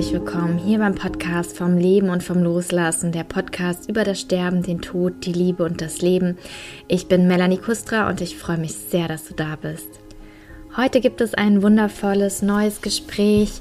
herzlich willkommen hier beim Podcast vom Leben und vom Loslassen, der Podcast über das Sterben, den Tod, die Liebe und das Leben. Ich bin Melanie Kustra und ich freue mich sehr, dass du da bist. Heute gibt es ein wundervolles neues Gespräch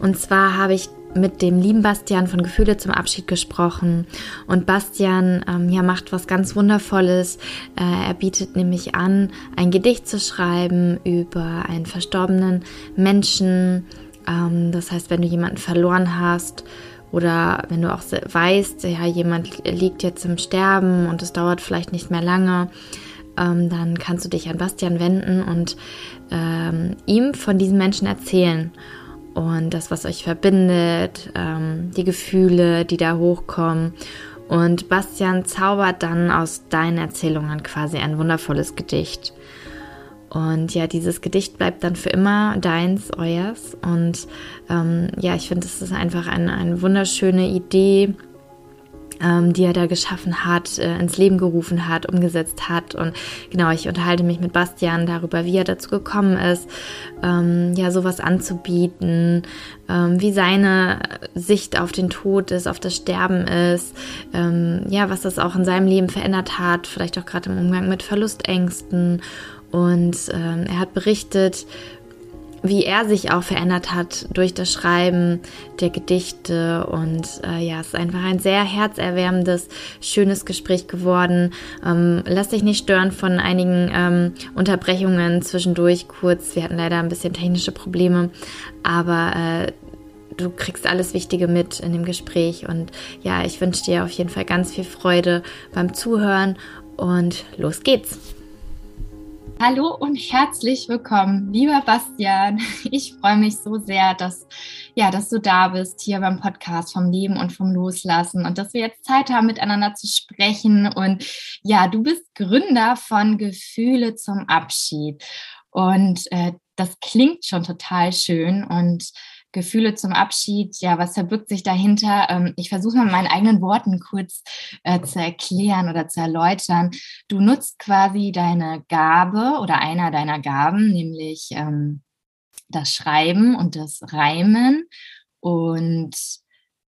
und zwar habe ich mit dem lieben Bastian von Gefühle zum Abschied gesprochen. Und Bastian ähm, ja, macht was ganz Wundervolles. Äh, er bietet nämlich an, ein Gedicht zu schreiben über einen verstorbenen Menschen. Ähm, das heißt, wenn du jemanden verloren hast oder wenn du auch weißt, ja, jemand liegt jetzt im Sterben und es dauert vielleicht nicht mehr lange, ähm, dann kannst du dich an Bastian wenden und ähm, ihm von diesen Menschen erzählen und das, was euch verbindet, ähm, die Gefühle, die da hochkommen. Und Bastian zaubert dann aus deinen Erzählungen quasi ein wundervolles Gedicht. Und ja, dieses Gedicht bleibt dann für immer deins, euers. Und ähm, ja, ich finde, es ist einfach eine, eine wunderschöne Idee, ähm, die er da geschaffen hat, äh, ins Leben gerufen hat, umgesetzt hat. Und genau, ich unterhalte mich mit Bastian darüber, wie er dazu gekommen ist, ähm, ja, sowas anzubieten, ähm, wie seine Sicht auf den Tod ist, auf das Sterben ist, ähm, ja, was das auch in seinem Leben verändert hat, vielleicht auch gerade im Umgang mit Verlustängsten. Und ähm, er hat berichtet, wie er sich auch verändert hat durch das Schreiben der Gedichte. Und äh, ja, es ist einfach ein sehr herzerwärmendes, schönes Gespräch geworden. Ähm, lass dich nicht stören von einigen ähm, Unterbrechungen zwischendurch kurz. Wir hatten leider ein bisschen technische Probleme, aber äh, du kriegst alles Wichtige mit in dem Gespräch. Und ja, ich wünsche dir auf jeden Fall ganz viel Freude beim Zuhören und los geht's. Hallo und herzlich willkommen, lieber Bastian. Ich freue mich so sehr, dass, ja, dass du da bist hier beim Podcast vom Leben und vom Loslassen und dass wir jetzt Zeit haben, miteinander zu sprechen. Und ja, du bist Gründer von Gefühle zum Abschied. Und äh, das klingt schon total schön. Und Gefühle zum Abschied, ja, was verbirgt sich dahinter? Ähm, ich versuche mal mit meinen eigenen Worten kurz äh, zu erklären oder zu erläutern. Du nutzt quasi deine Gabe oder einer deiner Gaben, nämlich ähm, das Schreiben und das Reimen und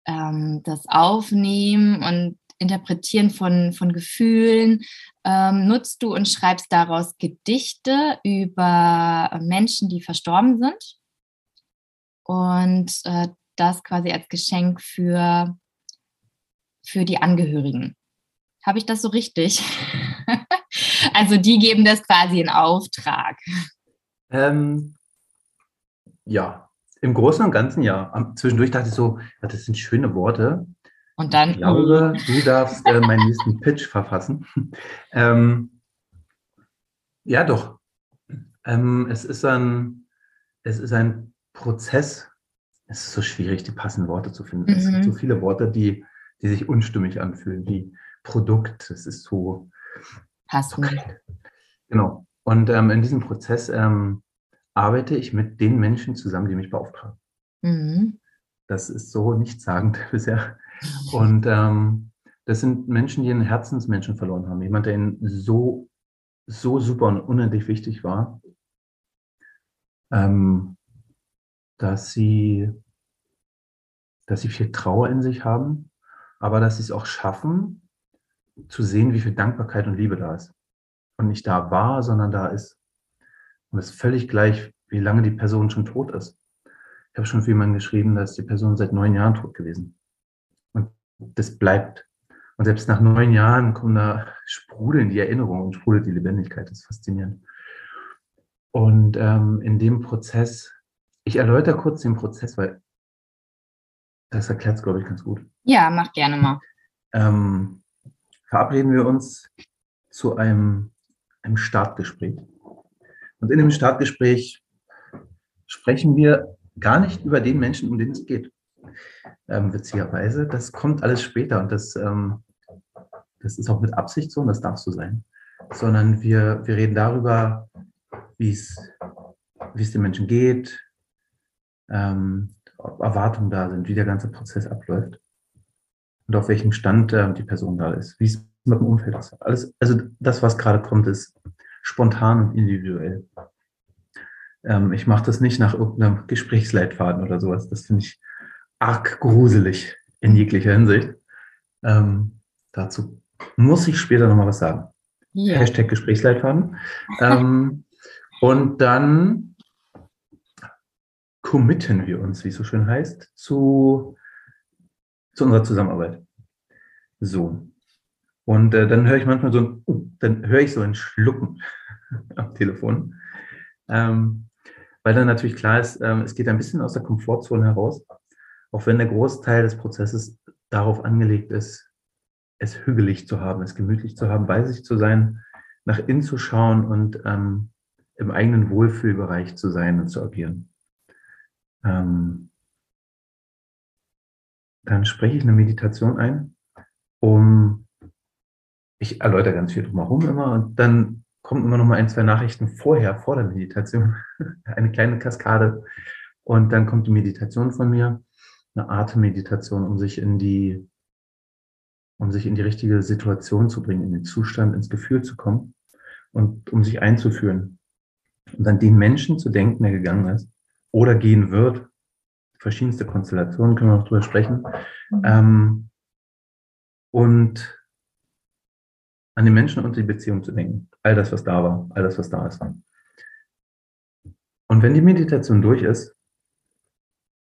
ähm, das Aufnehmen und Interpretieren von, von Gefühlen ähm, nutzt du und schreibst daraus Gedichte über Menschen, die verstorben sind und äh, das quasi als Geschenk für, für die Angehörigen. Habe ich das so richtig? also die geben das quasi in Auftrag. Ähm, ja, im Großen und Ganzen ja. Zwischendurch dachte ich so, das sind schöne Worte. Und dann. Ich glaube, du darfst äh, meinen nächsten Pitch verfassen. ähm, ja, doch. Ähm, es, ist ein, es ist ein Prozess, es ist so schwierig, die passenden Worte zu finden. Mhm. Es gibt so mhm. viele Worte, die, die sich unstimmig anfühlen, wie Produkt, es ist so. Passend. So genau. Und ähm, in diesem Prozess ähm, arbeite ich mit den Menschen zusammen, die mich beauftragen. Mhm. Das ist so nichtssagend bisher. Und ähm, das sind Menschen, die einen Herzensmenschen verloren haben. Jemand, der ihnen so, so super und unendlich wichtig war. Ähm, dass sie, dass sie viel Trauer in sich haben, aber dass sie es auch schaffen, zu sehen, wie viel Dankbarkeit und Liebe da ist. Und nicht da war, sondern da ist. Und es ist völlig gleich, wie lange die Person schon tot ist. Ich habe schon für jemanden geschrieben, dass die Person seit neun Jahren tot gewesen. Und das bleibt. Und selbst nach neun Jahren kommen da sprudeln die Erinnerungen und sprudelt die Lebendigkeit. Das ist faszinierend. Und ähm, in dem Prozess ich erläutere kurz den Prozess, weil das erklärt es, glaube ich, ganz gut. Ja, mach gerne mal. Ähm, verabreden wir uns zu einem, einem Startgespräch. Und in dem Startgespräch sprechen wir gar nicht über den Menschen, um den es geht. Ähm, witzigerweise, das kommt alles später und das, ähm, das ist auch mit Absicht so und das darf so sein. Sondern wir, wir reden darüber, wie es, wie es den Menschen geht, ähm, Erwartungen da sind, wie der ganze Prozess abläuft und auf welchem Stand äh, die Person da ist, wie es mit dem Umfeld ist. Alles, also das, was gerade kommt, ist spontan und individuell. Ähm, ich mache das nicht nach irgendeinem Gesprächsleitfaden oder sowas. Das finde ich arg gruselig in jeglicher Hinsicht. Ähm, dazu muss ich später nochmal was sagen. Ja. Hashtag Gesprächsleitfaden. ähm, und dann committen wir uns, wie es so schön heißt, zu, zu unserer Zusammenarbeit. So. Und äh, dann höre ich manchmal so ein, uh, dann höre ich so ein Schlucken am Telefon. Ähm, weil dann natürlich klar ist, ähm, es geht ein bisschen aus der Komfortzone heraus, auch wenn der Großteil des Prozesses darauf angelegt ist, es hügelig zu haben, es gemütlich zu haben, bei sich zu sein, nach innen zu schauen und ähm, im eigenen Wohlfühlbereich zu sein und zu agieren. Ähm, dann spreche ich eine Meditation ein, um, ich erläutere ganz viel drumherum immer und dann kommen immer noch mal ein, zwei Nachrichten vorher, vor der Meditation, eine kleine Kaskade und dann kommt die Meditation von mir, eine Atemmeditation, um sich in die, um sich in die richtige Situation zu bringen, in den Zustand, ins Gefühl zu kommen und um sich einzuführen. Und dann den Menschen zu denken, der gegangen ist oder gehen wird, verschiedenste Konstellationen, können wir noch drüber sprechen. Ähm, und an den Menschen und die Beziehung zu denken. All das, was da war, all das, was da ist. Und wenn die Meditation durch ist,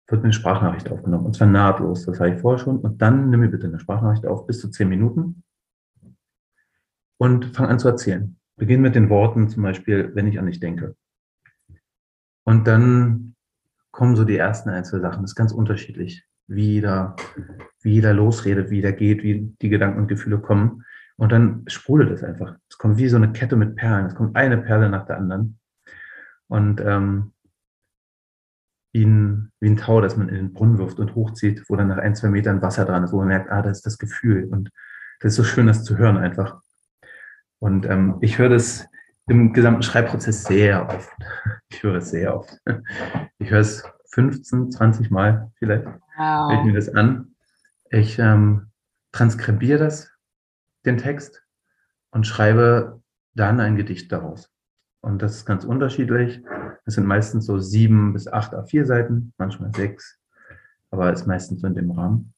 wird eine Sprachnachricht aufgenommen. Und zwar nahtlos, das habe ich vorher schon. Und dann nimm mir bitte eine Sprachnachricht auf, bis zu zehn Minuten. Und fang an zu erzählen. Beginn mit den Worten zum Beispiel, wenn ich an dich denke. Und dann kommen so die ersten ein, zwei Sachen. Das ist ganz unterschiedlich, wie jeder, wie jeder losredet, wie jeder geht, wie die Gedanken und Gefühle kommen. Und dann sprudelt es einfach. Es kommt wie so eine Kette mit Perlen. Es kommt eine Perle nach der anderen. Und ähm, wie, ein, wie ein Tau, das man in den Brunnen wirft und hochzieht, wo dann nach ein, zwei Metern Wasser dran ist, wo man merkt, ah, das ist das Gefühl. Und das ist so schön, das zu hören einfach. Und ähm, ich höre das im gesamten Schreibprozess sehr oft. Ich höre es sehr oft. Ich höre es 15, 20 Mal vielleicht. Wow. Ich mir das an. Ich ähm, transkribiere das, den Text, und schreibe dann ein Gedicht daraus. Und das ist ganz unterschiedlich. Es sind meistens so sieben bis acht A4 Seiten, manchmal sechs, aber ist meistens so in dem Rahmen.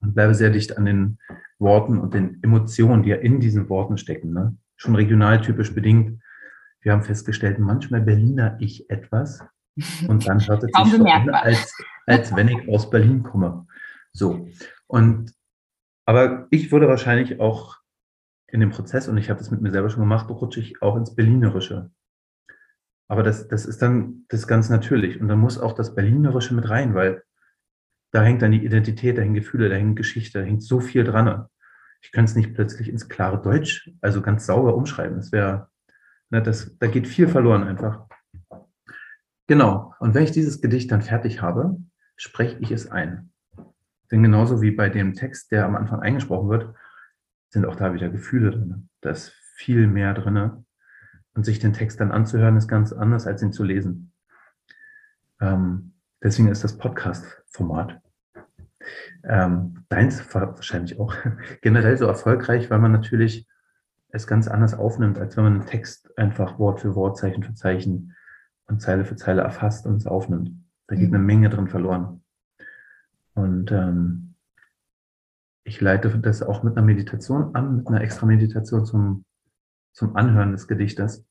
Und bleibe sehr dicht an den Worten und den Emotionen, die ja in diesen Worten stecken. Ne? Schon regionaltypisch bedingt. Wir haben festgestellt, manchmal Berliner ich etwas und dann hört es sich so an, als, als wenn ich aus Berlin komme. So. Und, aber ich würde wahrscheinlich auch in dem Prozess, und ich habe das mit mir selber schon gemacht, rutsche ich auch ins Berlinerische. Aber das, das ist dann das ist ganz natürlich. Und dann muss auch das Berlinerische mit rein, weil da hängt dann die Identität, da hängen Gefühle, da hängt Geschichte, da hängt so viel dran. Ich kann es nicht plötzlich ins klare Deutsch, also ganz sauber umschreiben. Das wäre, ne, das, da geht viel verloren einfach. Genau. Und wenn ich dieses Gedicht dann fertig habe, spreche ich es ein. Denn genauso wie bei dem Text, der am Anfang eingesprochen wird, sind auch da wieder Gefühle drin. Da ist viel mehr drin. Und sich den Text dann anzuhören, ist ganz anders, als ihn zu lesen. Ähm, deswegen ist das Podcast-Format. Ähm, deins wahrscheinlich auch generell so erfolgreich, weil man natürlich es ganz anders aufnimmt, als wenn man einen Text einfach Wort für Wort, Zeichen für Zeichen und Zeile für Zeile erfasst und es aufnimmt. Da geht mhm. eine Menge drin verloren. Und ähm, ich leite das auch mit einer Meditation an, mit einer extra Meditation zum, zum Anhören des Gedichtes,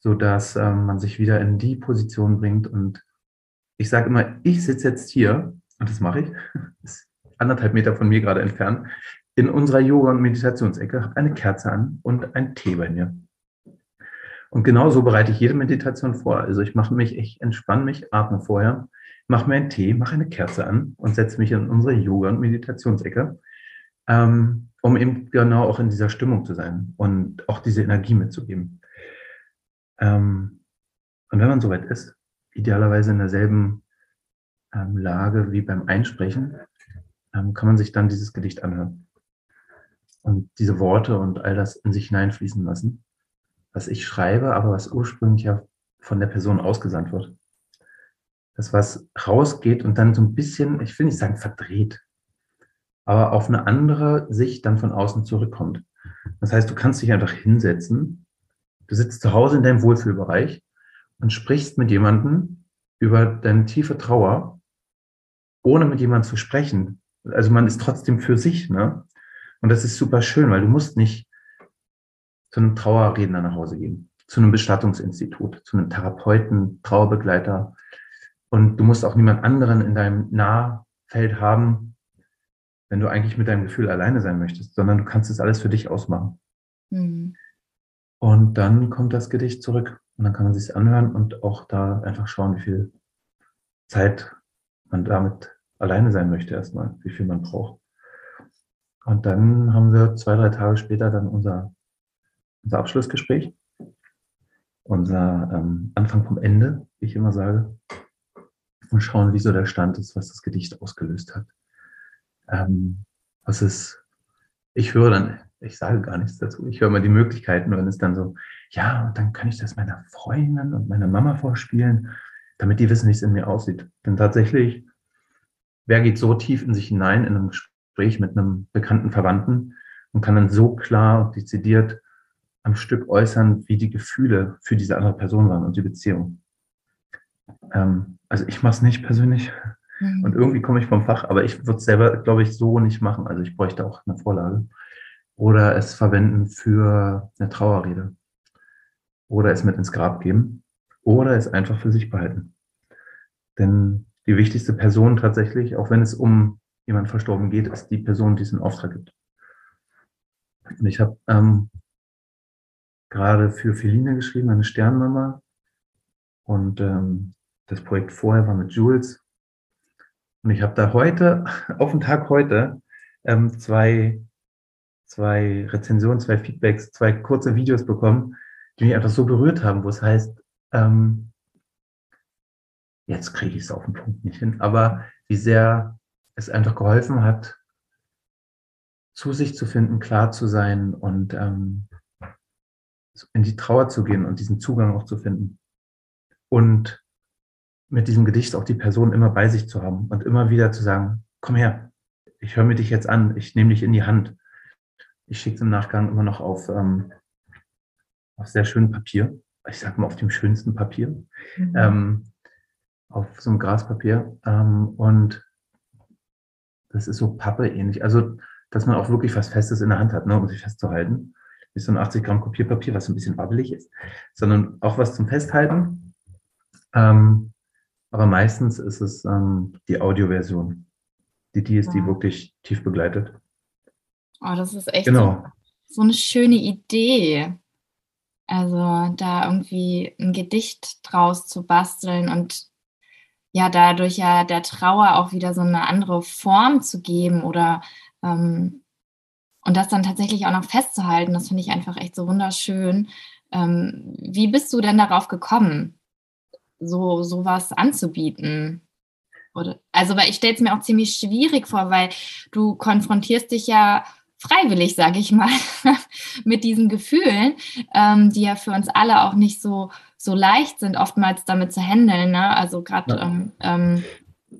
so dass ähm, man sich wieder in die Position bringt. Und ich sage immer, ich sitze jetzt hier, und das mache ich, ist anderthalb Meter von mir gerade entfernt, in unserer Yoga- und Meditationsecke, habe eine Kerze an und ein Tee bei mir. Und genau so bereite ich jede Meditation vor. Also ich mache mich, ich entspanne mich, atme vorher mache mir einen Tee, mache eine Kerze an und setze mich in unsere Yoga- und Meditationsecke, ähm, um eben genau auch in dieser Stimmung zu sein und auch diese Energie mitzugeben. Ähm, und wenn man soweit ist, idealerweise in derselben ähm, Lage wie beim Einsprechen, ähm, kann man sich dann dieses Gedicht anhören und diese Worte und all das in sich hineinfließen lassen, was ich schreibe, aber was ursprünglich ja von der Person ausgesandt wird dass was rausgeht und dann so ein bisschen, ich will nicht sagen verdreht, aber auf eine andere Sicht dann von außen zurückkommt. Das heißt, du kannst dich einfach hinsetzen, du sitzt zu Hause in deinem Wohlfühlbereich und sprichst mit jemandem über deine tiefe Trauer ohne mit jemandem zu sprechen. Also man ist trotzdem für sich, ne? Und das ist super schön, weil du musst nicht zu einem Trauerredner nach Hause gehen, zu einem Bestattungsinstitut, zu einem Therapeuten, Trauerbegleiter. Und du musst auch niemand anderen in deinem Nahfeld haben, wenn du eigentlich mit deinem Gefühl alleine sein möchtest, sondern du kannst es alles für dich ausmachen. Mhm. Und dann kommt das Gedicht zurück und dann kann man sich anhören und auch da einfach schauen, wie viel Zeit man damit alleine sein möchte erstmal, wie viel man braucht. Und dann haben wir zwei, drei Tage später dann unser, unser Abschlussgespräch, unser ähm, Anfang vom Ende, wie ich immer sage, und schauen, wie so der Stand ist, was das Gedicht ausgelöst hat. Ähm, was ist, ich höre dann, ich sage gar nichts dazu, ich höre mal die Möglichkeiten, wenn es dann so, ja, und dann kann ich das meiner Freundin und meiner Mama vorspielen, damit die wissen, wie es in mir aussieht. Denn tatsächlich, wer geht so tief in sich hinein in einem Gespräch mit einem bekannten Verwandten und kann dann so klar und dezidiert am Stück äußern, wie die Gefühle für diese andere Person waren und die Beziehung. Ähm, also ich mache es nicht persönlich mhm. und irgendwie komme ich vom Fach, aber ich würde es selber, glaube ich, so nicht machen. Also ich bräuchte auch eine Vorlage. Oder es verwenden für eine Trauerrede. Oder es mit ins Grab geben. Oder es einfach für sich behalten. Denn die wichtigste Person tatsächlich, auch wenn es um jemand verstorben geht, ist die Person, die es in Auftrag gibt. Und ich habe ähm, gerade für Feline geschrieben, eine Sternmama. Und ähm, das Projekt vorher war mit Jules. Und ich habe da heute, auf den Tag heute, ähm, zwei, zwei Rezensionen, zwei Feedbacks, zwei kurze Videos bekommen, die mich einfach so berührt haben, wo es heißt, ähm, jetzt kriege ich es auf den Punkt nicht hin, aber wie sehr es einfach geholfen hat, zu sich zu finden, klar zu sein und ähm, in die Trauer zu gehen und diesen Zugang auch zu finden. Und mit diesem Gedicht auch die Person immer bei sich zu haben und immer wieder zu sagen, komm her, ich höre mir dich jetzt an, ich nehme dich in die Hand. Ich schicke es im Nachgang immer noch auf, ähm, auf sehr schönem Papier. Ich sage mal auf dem schönsten Papier. Mhm. Ähm, auf so einem Graspapier. Ähm, und das ist so Pappe ähnlich. Also, dass man auch wirklich was Festes in der Hand hat, ne, um sich festzuhalten. Nicht so ein 80 Gramm Kopierpapier, was ein bisschen wabbelig ist, sondern auch was zum Festhalten. Ähm, aber meistens ist es ähm, die Audioversion, die die ist, die wirklich tief begleitet. Oh, das ist echt genau. so, so eine schöne Idee. Also da irgendwie ein Gedicht draus zu basteln und ja dadurch ja der Trauer auch wieder so eine andere Form zu geben oder ähm, und das dann tatsächlich auch noch festzuhalten, das finde ich einfach echt so wunderschön. Ähm, wie bist du denn darauf gekommen, so sowas anzubieten? Oder, also, weil ich stelle es mir auch ziemlich schwierig vor, weil du konfrontierst dich ja freiwillig, sage ich mal, mit diesen Gefühlen, ähm, die ja für uns alle auch nicht so, so leicht sind, oftmals damit zu handeln. Ne? Also gerade ja. ähm, ähm,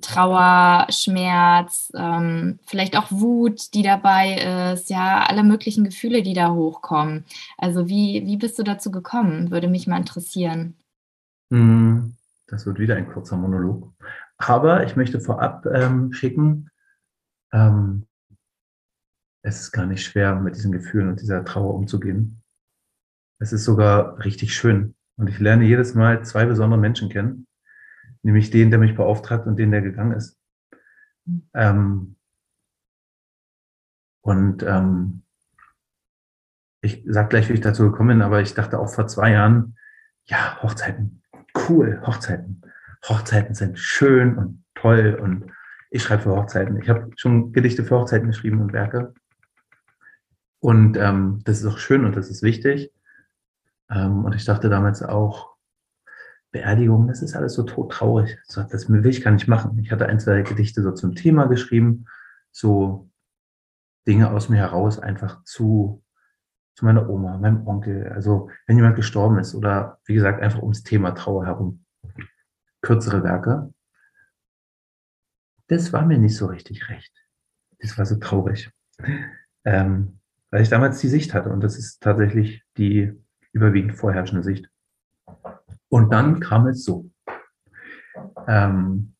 Trauer, Schmerz, ähm, vielleicht auch Wut, die dabei ist, ja, alle möglichen Gefühle, die da hochkommen. Also wie, wie bist du dazu gekommen? Würde mich mal interessieren. Hm, das wird wieder ein kurzer Monolog. Aber ich möchte vorab ähm, schicken, ähm, es ist gar nicht schwer, mit diesen Gefühlen und dieser Trauer umzugehen. Es ist sogar richtig schön. Und ich lerne jedes Mal zwei besondere Menschen kennen, nämlich den, der mich beauftragt und den, der gegangen ist. Ähm, und ähm, ich sag gleich, wie ich dazu gekommen bin, aber ich dachte auch vor zwei Jahren, ja, Hochzeiten, cool, Hochzeiten. Hochzeiten sind schön und toll und ich schreibe für Hochzeiten. Ich habe schon Gedichte für Hochzeiten geschrieben und Werke. Und ähm, das ist auch schön und das ist wichtig. Ähm, und ich dachte damals auch, Beerdigung, das ist alles so todtraurig. Das will ich gar nicht machen. Ich hatte ein, zwei Gedichte so zum Thema geschrieben, so Dinge aus mir heraus einfach zu, zu meiner Oma, meinem Onkel. Also wenn jemand gestorben ist oder wie gesagt einfach ums Thema Trauer herum. Kürzere Werke. Das war mir nicht so richtig recht. Das war so traurig. Ähm, weil ich damals die Sicht hatte und das ist tatsächlich die überwiegend vorherrschende Sicht. Und dann kam es so. Ähm,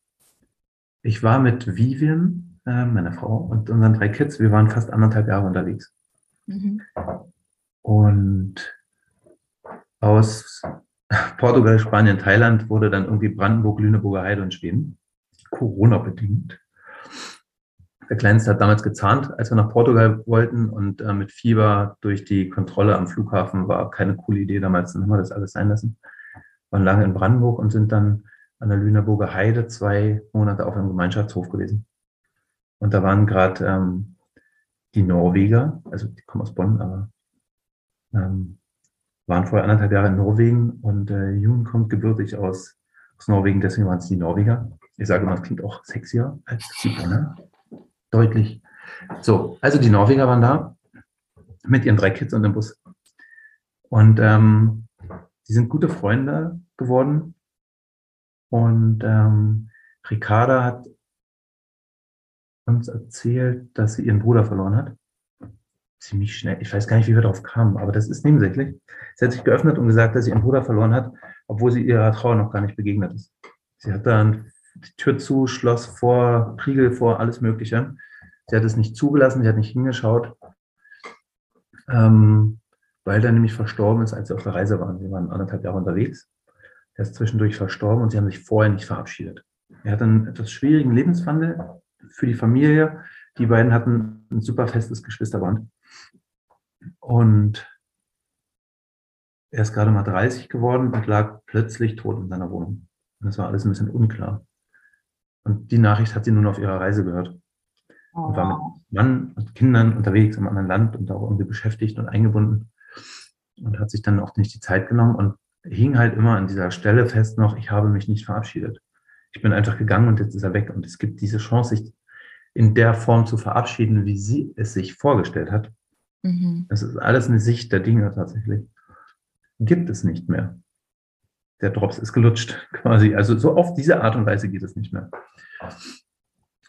ich war mit Vivian, äh, meiner Frau, und unseren drei Kids, wir waren fast anderthalb Jahre unterwegs. Mhm. Und aus Portugal, Spanien, Thailand wurde dann irgendwie Brandenburg, Lüneburger Heide und Schweden. Corona-bedingt. Der Kleinste hat damals gezahnt, als wir nach Portugal wollten und äh, mit Fieber durch die Kontrolle am Flughafen war keine coole Idee damals. Dann haben wir das alles sein lassen. Waren lange in Brandenburg und sind dann an der Lüneburger Heide zwei Monate auf einem Gemeinschaftshof gewesen. Und da waren gerade ähm, die Norweger, also die kommen aus Bonn, aber ähm, waren vorher anderthalb Jahre in Norwegen und äh, Jun kommt gebürtig aus, aus Norwegen, deswegen waren es die Norweger. Ich sage immer, es klingt auch sexier als die Bonner. Deutlich. So, also die Norweger waren da mit ihren drei Kids und dem Bus. Und ähm, die sind gute Freunde geworden. Und ähm, Ricarda hat uns erzählt, dass sie ihren Bruder verloren hat ziemlich schnell, ich weiß gar nicht, wie wir darauf kamen, aber das ist nebensächlich. Sie hat sich geöffnet und gesagt, dass sie ihren Bruder verloren hat, obwohl sie ihrer Trauer noch gar nicht begegnet ist. Sie hat dann die Tür zu, Schloss vor, Riegel vor, alles Mögliche. Sie hat es nicht zugelassen, sie hat nicht hingeschaut, ähm, weil er nämlich verstorben ist, als sie auf der Reise waren. Sie waren anderthalb Jahre unterwegs. Er ist zwischendurch verstorben und sie haben sich vorher nicht verabschiedet. Er hat einen etwas schwierigen Lebenswandel für die Familie. Die beiden hatten ein super festes Geschwisterband. Und er ist gerade mal 30 geworden und lag plötzlich tot in seiner Wohnung. Und das war alles ein bisschen unklar. Und die Nachricht hat sie nun auf ihrer Reise gehört. Oh. Und war mit Mann und Kindern unterwegs im anderen Land und auch irgendwie beschäftigt und eingebunden. Und hat sich dann auch nicht die Zeit genommen und hing halt immer an dieser Stelle fest noch, ich habe mich nicht verabschiedet. Ich bin einfach gegangen und jetzt ist er weg. Und es gibt diese Chance, sich in der Form zu verabschieden, wie sie es sich vorgestellt hat. Mhm. Das ist alles eine Sicht der Dinge tatsächlich. Gibt es nicht mehr. Der Drops ist gelutscht quasi. Also so auf diese Art und Weise geht es nicht mehr.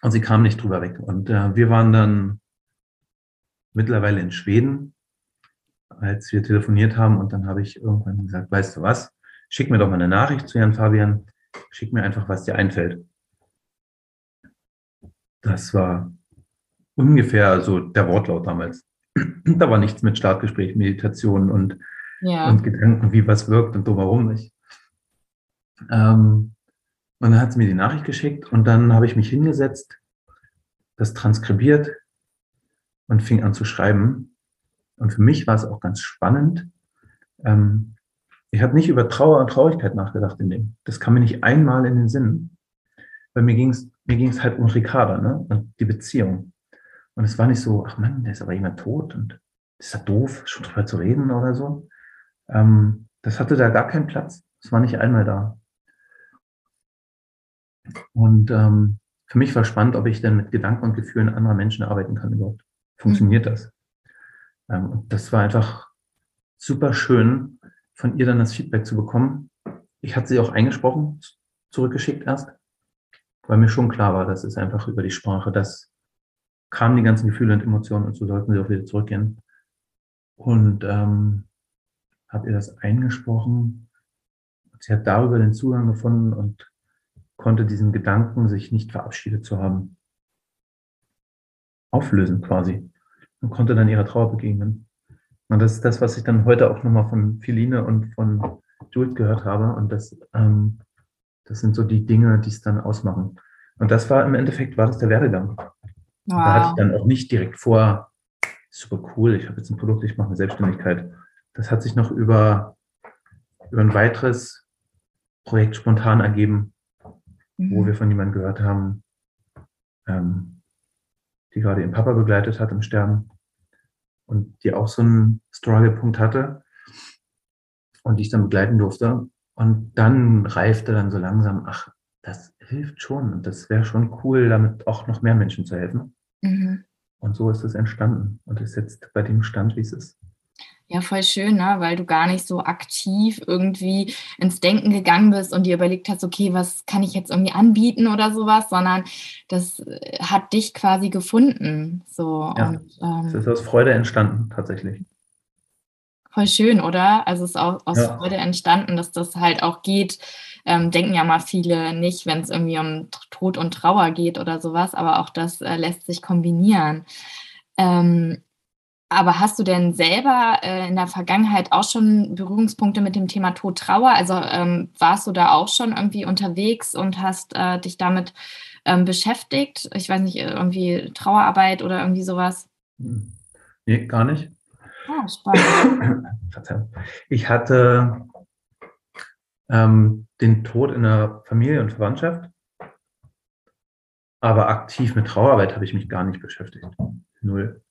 Und sie kam nicht drüber weg. Und äh, wir waren dann mittlerweile in Schweden, als wir telefoniert haben. Und dann habe ich irgendwann gesagt, weißt du was, schick mir doch mal eine Nachricht zu Jan Fabian. Schick mir einfach, was dir einfällt. Das war ungefähr so der Wortlaut damals. da war nichts mit Startgespräch, Meditation und, ja. und Gedanken, wie was wirkt und drumherum nicht. Ähm, und dann hat sie mir die Nachricht geschickt und dann habe ich mich hingesetzt, das transkribiert und fing an zu schreiben. Und für mich war es auch ganz spannend. Ähm, ich habe nicht über Trauer und Traurigkeit nachgedacht in dem. Das kam mir nicht einmal in den Sinn. Weil mir ging es mir ging's halt um Ricarda ne? und die Beziehung. Und es war nicht so, ach Mann, der ist aber jemand tot und ist ja doof, schon drüber zu reden oder so. Ähm, das hatte da gar keinen Platz. Es war nicht einmal da. Und ähm, für mich war spannend, ob ich denn mit Gedanken und Gefühlen anderer Menschen arbeiten kann überhaupt. Funktioniert mhm. das? Ähm, und das war einfach super schön, von ihr dann das Feedback zu bekommen. Ich hatte sie auch eingesprochen, zurückgeschickt erst, weil mir schon klar war, dass es einfach über die Sprache das kamen die ganzen Gefühle und Emotionen und so sollten sie auch wieder zurückgehen. Und ähm, habe ihr das eingesprochen. Sie hat darüber den Zugang gefunden und konnte diesen Gedanken, sich nicht verabschiedet zu haben, auflösen quasi und konnte dann ihrer Trauer begegnen. Und das ist das, was ich dann heute auch nochmal von Philine und von Jules gehört habe. Und das, ähm, das sind so die Dinge, die es dann ausmachen. Und das war im Endeffekt, war das der Werdegang. Wow. Da hatte ich dann auch nicht direkt vor, super cool, ich habe jetzt ein Produkt, ich mache eine Selbstständigkeit. Das hat sich noch über, über ein weiteres Projekt spontan ergeben, mhm. wo wir von jemandem gehört haben, ähm, die gerade ihren Papa begleitet hat im Sterben und die auch so einen Struggle-Punkt hatte und die ich dann begleiten durfte. Und dann reifte dann so langsam, ach, das hilft schon und das wäre schon cool, damit auch noch mehr Menschen zu helfen. Mhm. Und so ist es entstanden und ist jetzt bei dem Stand, wie es ist. Ja, voll schön, ne? weil du gar nicht so aktiv irgendwie ins Denken gegangen bist und dir überlegt hast, okay, was kann ich jetzt irgendwie anbieten oder sowas, sondern das äh, hat dich quasi gefunden. So. Ja, und, ähm, es ist aus Freude entstanden, tatsächlich. voll schön, oder? Also es ist auch aus ja. Freude entstanden, dass das halt auch geht. Ähm, denken ja mal viele nicht, wenn es irgendwie um Tod und Trauer geht oder sowas, aber auch das äh, lässt sich kombinieren. Ähm, aber hast du denn selber äh, in der Vergangenheit auch schon Berührungspunkte mit dem Thema Tod, Trauer? Also ähm, warst du da auch schon irgendwie unterwegs und hast äh, dich damit ähm, beschäftigt? Ich weiß nicht, irgendwie Trauerarbeit oder irgendwie sowas? Nee, gar nicht. Ah, spannend. Ich hatte ähm, den Tod in der Familie und Verwandtschaft, aber aktiv mit Trauerarbeit habe ich mich gar nicht beschäftigt. Null.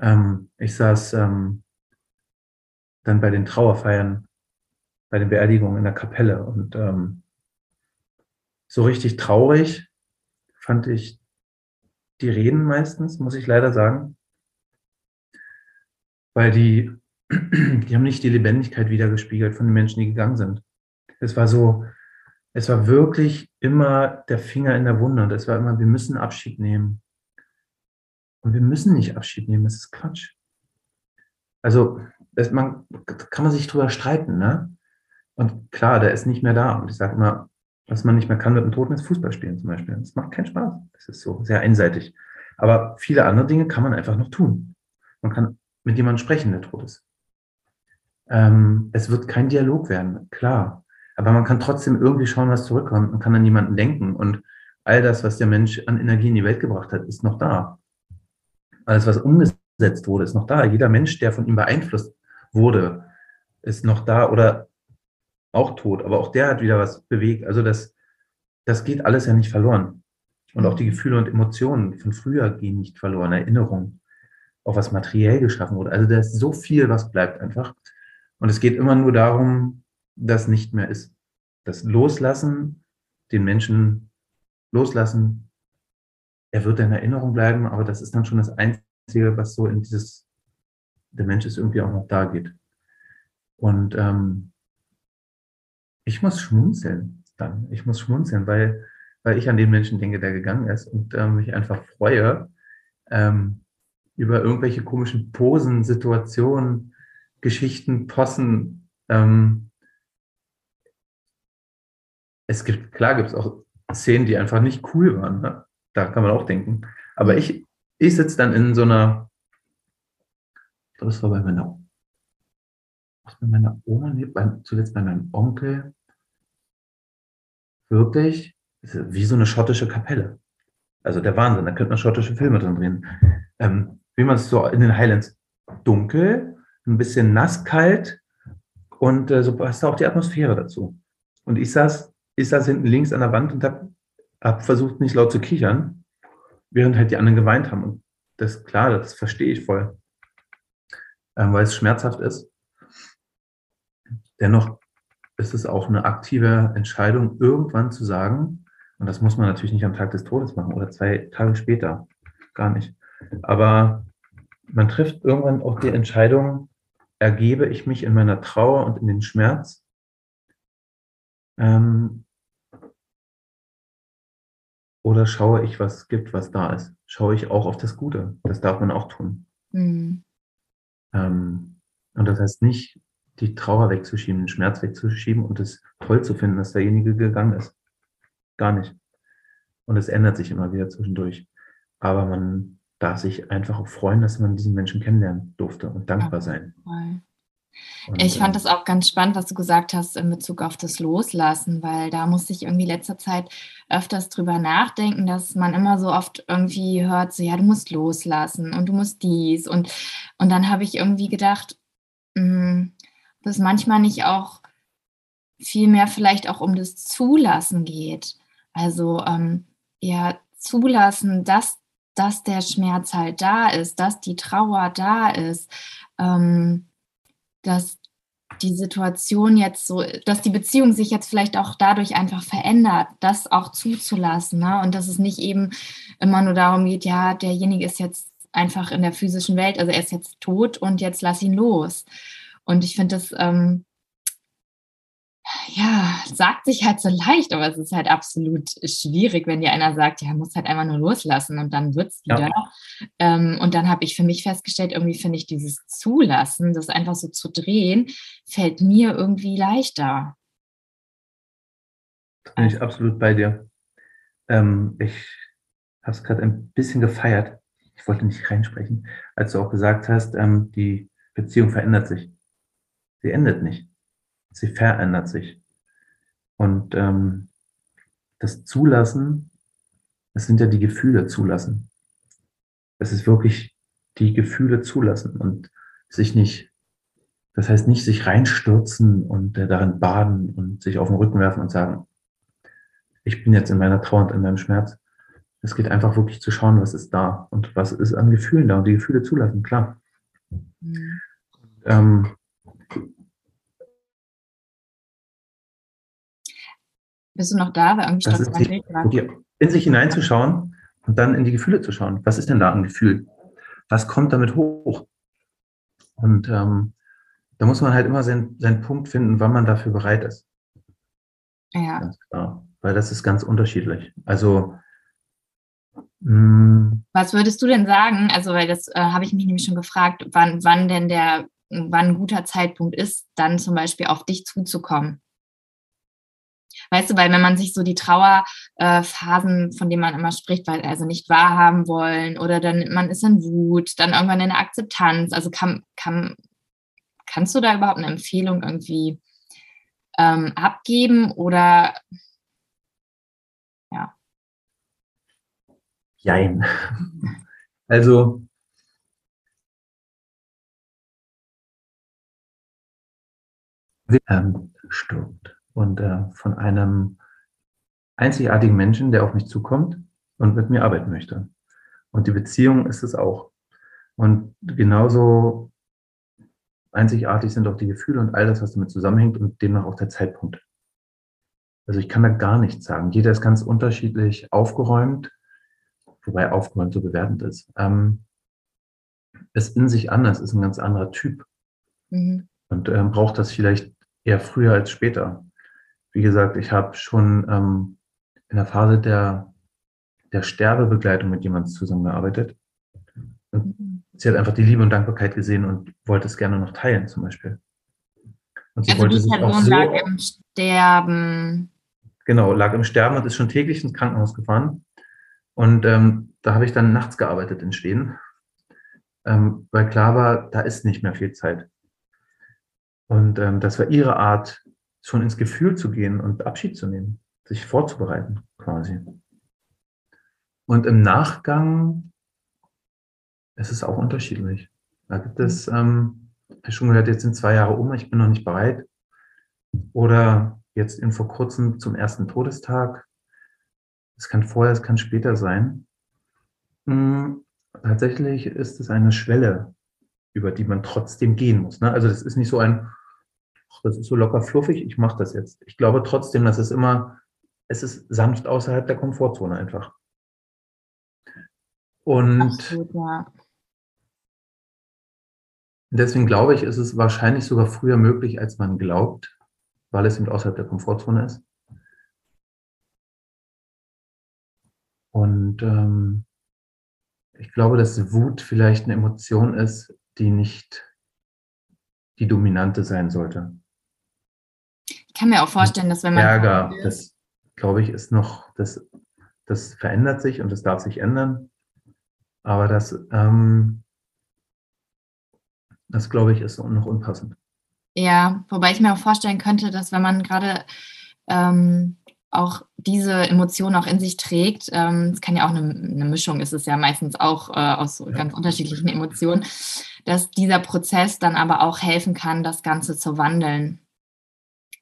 Ähm, ich saß ähm, dann bei den Trauerfeiern, bei den Beerdigungen in der Kapelle und ähm, so richtig traurig fand ich die Reden meistens, muss ich leider sagen, weil die, die haben nicht die Lebendigkeit wiedergespiegelt von den Menschen, die gegangen sind. Es war so, es war wirklich immer der Finger in der Wunde und es war immer, wir müssen Abschied nehmen. Und wir müssen nicht Abschied nehmen, das ist Quatsch. Also, das, man, kann man sich drüber streiten, ne? Und klar, der ist nicht mehr da. Und ich sage immer, was man nicht mehr kann mit dem Toten ist Fußball spielen zum Beispiel. Das macht keinen Spaß. Das ist so sehr einseitig. Aber viele andere Dinge kann man einfach noch tun. Man kann mit jemandem sprechen, der tot ist. Ähm, es wird kein Dialog werden, klar. Aber man kann trotzdem irgendwie schauen, was zurückkommt. Man kann an jemanden denken. Und all das, was der Mensch an Energie in die Welt gebracht hat, ist noch da. Alles, was umgesetzt wurde, ist noch da. Jeder Mensch, der von ihm beeinflusst wurde, ist noch da oder auch tot. Aber auch der hat wieder was bewegt. Also das, das geht alles ja nicht verloren. Und auch die Gefühle und Emotionen von früher gehen nicht verloren. Erinnerungen, auch was materiell geschaffen wurde. Also da ist so viel, was bleibt einfach. Und es geht immer nur darum, dass nicht mehr ist. Das Loslassen, den Menschen loslassen, er wird in Erinnerung bleiben, aber das ist dann schon das Einzige, was so in dieses, der Mensch ist irgendwie auch noch da geht. Und ähm, ich muss schmunzeln dann. Ich muss schmunzeln, weil, weil ich an den Menschen denke, der gegangen ist und ähm, mich einfach freue ähm, über irgendwelche komischen Posen, Situationen, Geschichten, Possen. Ähm, es gibt, klar gibt es auch Szenen, die einfach nicht cool waren. Ne? Da kann man auch denken. Aber ich, ich sitze dann in so einer, ich glaube, das war bei meiner, was bei meiner Oma, nee, bei, zuletzt bei meinem Onkel, wirklich wie so eine schottische Kapelle. Also der Wahnsinn, da könnte man schottische Filme drin drehen. Ähm, wie man es so in den Highlands dunkel, ein bisschen nass, kalt und äh, so passt auch die Atmosphäre dazu. Und ich saß, ich saß hinten links an der Wand und habe habe versucht, nicht laut zu kichern, während halt die anderen geweint haben. Und das ist klar, das verstehe ich voll, ähm, weil es schmerzhaft ist. Dennoch ist es auch eine aktive Entscheidung, irgendwann zu sagen, und das muss man natürlich nicht am Tag des Todes machen oder zwei Tage später, gar nicht. Aber man trifft irgendwann auch die Entscheidung, ergebe ich mich in meiner Trauer und in den Schmerz ähm, oder schaue ich, was es gibt, was da ist? Schaue ich auch auf das Gute? Das darf man auch tun. Mhm. Ähm, und das heißt nicht, die Trauer wegzuschieben, den Schmerz wegzuschieben und es toll zu finden, dass derjenige gegangen ist. Gar nicht. Und es ändert sich immer wieder zwischendurch. Aber man darf sich einfach auch freuen, dass man diesen Menschen kennenlernen durfte und dankbar sein. Und, ich fand äh, das auch ganz spannend, was du gesagt hast in Bezug auf das Loslassen, weil da musste ich irgendwie letzter Zeit öfters drüber nachdenken, dass man immer so oft irgendwie hört, so ja, du musst loslassen und du musst dies. Und, und dann habe ich irgendwie gedacht, mh, hm, dass manchmal nicht auch viel mehr vielleicht auch um das Zulassen geht. Also ähm, ja, zulassen, dass, dass der Schmerz halt da ist, dass die Trauer da ist. Ähm, dass die Situation jetzt so, dass die Beziehung sich jetzt vielleicht auch dadurch einfach verändert, das auch zuzulassen. Ne? Und dass es nicht eben immer nur darum geht, ja, derjenige ist jetzt einfach in der physischen Welt, also er ist jetzt tot und jetzt lass ihn los. Und ich finde das, ähm, ja, sagt sich halt so leicht, aber es ist halt absolut schwierig, wenn dir einer sagt, ja, muss halt einfach nur loslassen und dann wird es wieder. Ja. Ähm, und dann habe ich für mich festgestellt, irgendwie finde ich dieses Zulassen, das einfach so zu drehen, fällt mir irgendwie leichter. Bin ich absolut bei dir. Ähm, ich habe es gerade ein bisschen gefeiert. Ich wollte nicht reinsprechen, als du auch gesagt hast, ähm, die Beziehung verändert sich. Sie endet nicht sie verändert sich. Und ähm, das Zulassen, das sind ja die Gefühle zulassen. Es ist wirklich die Gefühle zulassen und sich nicht, das heißt nicht sich reinstürzen und äh, darin baden und sich auf den Rücken werfen und sagen, ich bin jetzt in meiner Trauer und in meinem Schmerz. Es geht einfach wirklich zu schauen, was ist da und was ist an Gefühlen da und die Gefühle zulassen, klar. Mhm. Ähm, Bist du noch da? Weil irgendwie das ist die, in sich hineinzuschauen und dann in die Gefühle zu schauen. Was ist denn da ein Gefühl? Was kommt damit hoch? Und ähm, da muss man halt immer seinen, seinen Punkt finden, wann man dafür bereit ist. Ja. Ganz klar. Weil das ist ganz unterschiedlich. Also mh, hm. was würdest du denn sagen? Also, weil das äh, habe ich mich nämlich schon gefragt, wann, wann denn der, wann ein guter Zeitpunkt ist, dann zum Beispiel auf dich zuzukommen. Weißt du, weil wenn man sich so die Trauerphasen, äh, von denen man immer spricht, weil also nicht wahrhaben wollen oder dann man ist in Wut, dann irgendwann in der Akzeptanz. Also kann, kann, kannst du da überhaupt eine Empfehlung irgendwie ähm, abgeben oder ja? Jein. Also ähm, stirbt und äh, von einem einzigartigen Menschen, der auf mich zukommt und mit mir arbeiten möchte. Und die Beziehung ist es auch. Und genauso einzigartig sind auch die Gefühle und all das, was damit zusammenhängt und demnach auch der Zeitpunkt. Also ich kann da gar nichts sagen. Jeder ist ganz unterschiedlich aufgeräumt, wobei aufgeräumt so bewertend ist. Ähm, ist in sich anders, ist ein ganz anderer Typ. Mhm. Und ähm, braucht das vielleicht eher früher als später wie gesagt, ich habe schon ähm, in der Phase der, der Sterbebegleitung mit jemandem zusammengearbeitet. Und sie hat einfach die Liebe und Dankbarkeit gesehen und wollte es gerne noch teilen, zum Beispiel. Und sie also wollte die Person so, lag im Sterben. Genau, lag im Sterben und ist schon täglich ins Krankenhaus gefahren. Und ähm, da habe ich dann nachts gearbeitet in Schweden, ähm, weil klar war, da ist nicht mehr viel Zeit. Und ähm, das war ihre Art, schon ins Gefühl zu gehen und Abschied zu nehmen, sich vorzubereiten quasi. Und im Nachgang ist es auch unterschiedlich. Da gibt es, ähm, ich habe schon gehört, jetzt sind zwei Jahre um, ich bin noch nicht bereit. Oder jetzt in vor kurzem zum ersten Todestag. Es kann vorher, es kann später sein. Hm, tatsächlich ist es eine Schwelle, über die man trotzdem gehen muss. Ne? Also das ist nicht so ein, das ist so locker fluffig, ich mache das jetzt. Ich glaube trotzdem, dass es immer, es ist sanft außerhalb der Komfortzone einfach. Und Absolut, ja. deswegen glaube ich, ist es wahrscheinlich sogar früher möglich, als man glaubt, weil es eben außerhalb der Komfortzone ist. Und ähm, ich glaube, dass Wut vielleicht eine Emotion ist, die nicht die dominante sein sollte. Ich kann mir auch vorstellen, dass wenn man. Ärger, das glaube ich, ist noch, das, das verändert sich und das darf sich ändern. Aber das, ähm, das glaube ich, ist noch unpassend. Ja, wobei ich mir auch vorstellen könnte, dass wenn man gerade ähm, auch diese Emotionen auch in sich trägt, ähm, es kann ja auch eine, eine, Mischung, ist es ja meistens auch äh, aus ja. ganz unterschiedlichen Emotionen, dass dieser Prozess dann aber auch helfen kann, das Ganze zu wandeln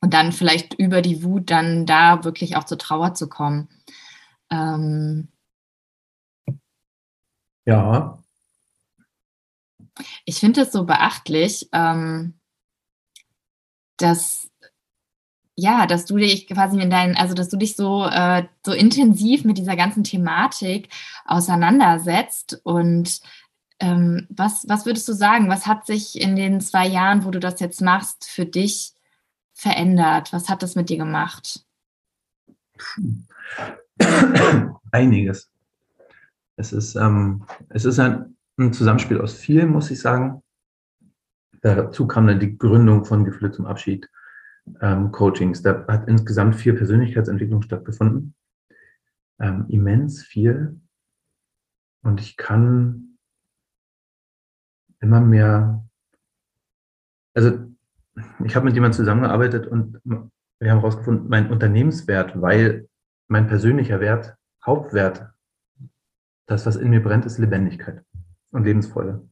und dann vielleicht über die Wut dann da wirklich auch zur Trauer zu kommen. Ähm, ja. Ich finde es so beachtlich, ähm, dass ja, dass du dich quasi in deinen, also dass du dich so, äh, so intensiv mit dieser ganzen Thematik auseinandersetzt und ähm, was, was würdest du sagen, was hat sich in den zwei Jahren, wo du das jetzt machst, für dich verändert? Was hat das mit dir gemacht? Einiges. Es ist, ähm, es ist ein, ein Zusammenspiel aus vielen, muss ich sagen. Dazu kam dann die Gründung von Gefühle zum Abschied ähm, Coachings. Da hat insgesamt vier Persönlichkeitsentwicklungen stattgefunden. Ähm, immens viel. Und ich kann immer mehr, also ich habe mit jemandem zusammengearbeitet und wir haben herausgefunden, mein Unternehmenswert, weil mein persönlicher Wert, Hauptwert, das, was in mir brennt, ist Lebendigkeit und Lebensfreude.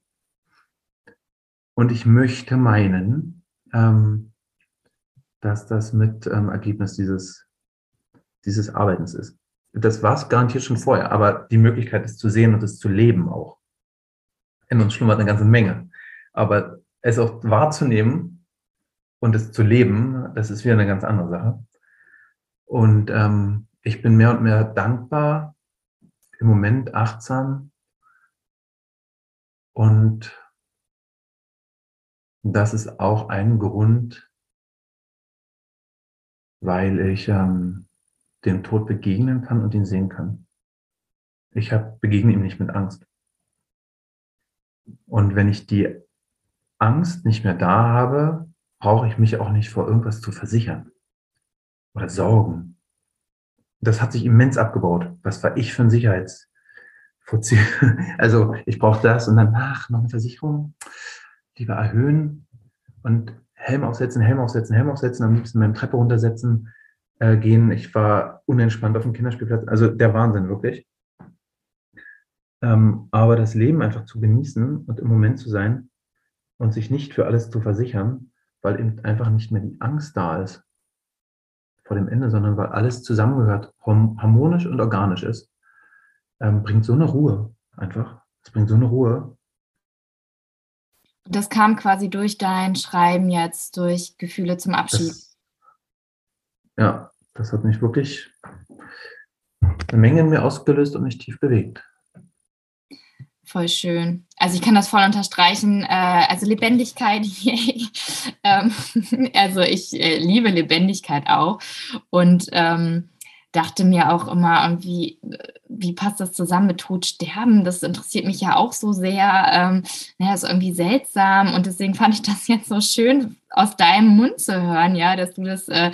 Und ich möchte meinen, ähm, dass das mit ähm, Ergebnis dieses, dieses Arbeitens ist. Das war es garantiert schon vorher, aber die Möglichkeit, es zu sehen und es zu leben auch. In uns schlummert eine ganze Menge. Aber es auch wahrzunehmen und es zu leben, das ist wieder eine ganz andere Sache. Und ähm, ich bin mehr und mehr dankbar, im Moment achtsam und das ist auch ein Grund, weil ich ähm, dem Tod begegnen kann und ihn sehen kann. Ich hab, begegne ihm nicht mit Angst. Und wenn ich die Angst nicht mehr da habe, brauche ich mich auch nicht vor irgendwas zu versichern oder sorgen. Das hat sich immens abgebaut. Was war ich für ein Sicherheits... Also ich brauche das und dann, ach, noch eine Versicherung, lieber erhöhen und Helm aufsetzen, Helm aufsetzen, Helm aufsetzen, am liebsten beim Treppe runtersetzen äh, gehen. Ich war unentspannt auf dem Kinderspielplatz. Also der Wahnsinn, wirklich. Ähm, aber das Leben einfach zu genießen und im Moment zu sein und sich nicht für alles zu versichern, weil eben einfach nicht mehr die Angst da ist vor dem Ende, sondern weil alles zusammengehört, harmonisch und organisch ist, ähm, bringt so eine Ruhe einfach. Es bringt so eine Ruhe, das kam quasi durch dein Schreiben jetzt, durch Gefühle zum Abschied. Das, ja, das hat mich wirklich eine Menge in mir ausgelöst und mich tief bewegt. Voll schön. Also ich kann das voll unterstreichen. Äh, also Lebendigkeit, ähm, also ich äh, liebe Lebendigkeit auch. Und ähm, dachte mir auch immer irgendwie, wie passt das zusammen mit Tod sterben? Das interessiert mich ja auch so sehr. Ähm, naja, ist irgendwie seltsam und deswegen fand ich das jetzt so schön aus deinem Mund zu hören, ja, dass du das äh,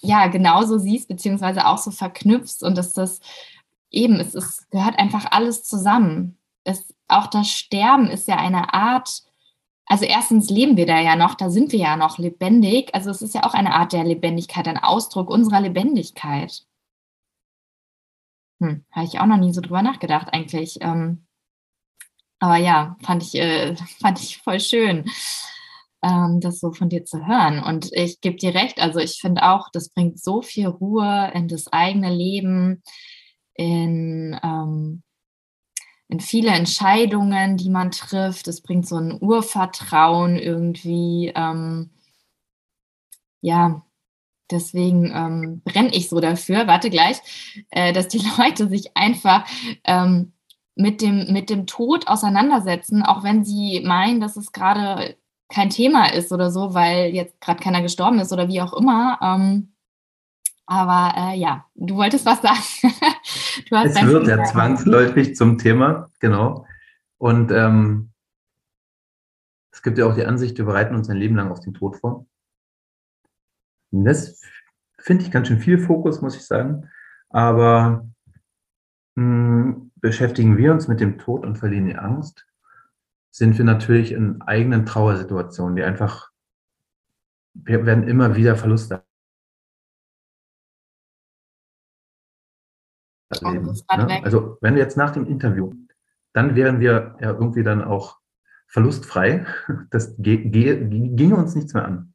ja genauso siehst, beziehungsweise auch so verknüpfst und dass das eben, es ist, gehört einfach alles zusammen. Es, auch das Sterben ist ja eine Art, also erstens leben wir da ja noch, da sind wir ja noch lebendig. Also es ist ja auch eine Art der Lebendigkeit, ein Ausdruck unserer Lebendigkeit. Hm, habe ich auch noch nie so drüber nachgedacht eigentlich. Ähm, aber ja, fand ich, äh, fand ich voll schön, ähm, das so von dir zu hören. Und ich gebe dir recht, also ich finde auch, das bringt so viel Ruhe in das eigene Leben, in ähm, in viele Entscheidungen, die man trifft. Es bringt so ein Urvertrauen irgendwie. Ähm, ja, deswegen ähm, brenne ich so dafür, warte gleich, äh, dass die Leute sich einfach ähm, mit, dem, mit dem Tod auseinandersetzen, auch wenn sie meinen, dass es gerade kein Thema ist oder so, weil jetzt gerade keiner gestorben ist oder wie auch immer. Ähm, aber äh, ja, du wolltest was sagen. es wird ja zwangsläufig zum Thema, genau. Und ähm, es gibt ja auch die Ansicht, wir bereiten uns ein Leben lang auf den Tod vor. Und das finde ich ganz schön viel Fokus, muss ich sagen. Aber mh, hm, beschäftigen wir uns mit dem Tod und verlieren die Angst, sind wir natürlich in eigenen Trauersituationen, die einfach, wir werden immer wieder Verluste erleben. Ne? Also wenn wir jetzt nach dem Interview, dann wären wir ja irgendwie dann auch verlustfrei. Das ginge uns nichts mehr an.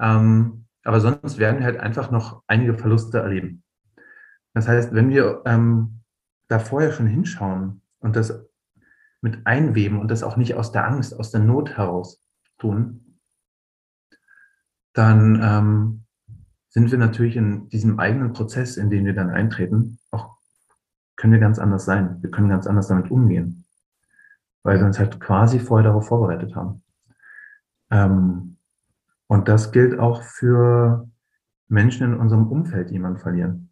Ähm, aber sonst werden wir halt einfach noch einige Verluste erleben. Das heißt, wenn wir ähm, da vorher schon hinschauen und das mit einweben und das auch nicht aus der Angst, aus der Not heraus tun, dann ähm, sind wir natürlich in diesem eigenen Prozess, in den wir dann eintreten, können wir ganz anders sein. Wir können ganz anders damit umgehen, weil wir uns halt quasi vorher darauf vorbereitet haben. Ähm, Und das gilt auch für Menschen in unserem Umfeld, die man verlieren.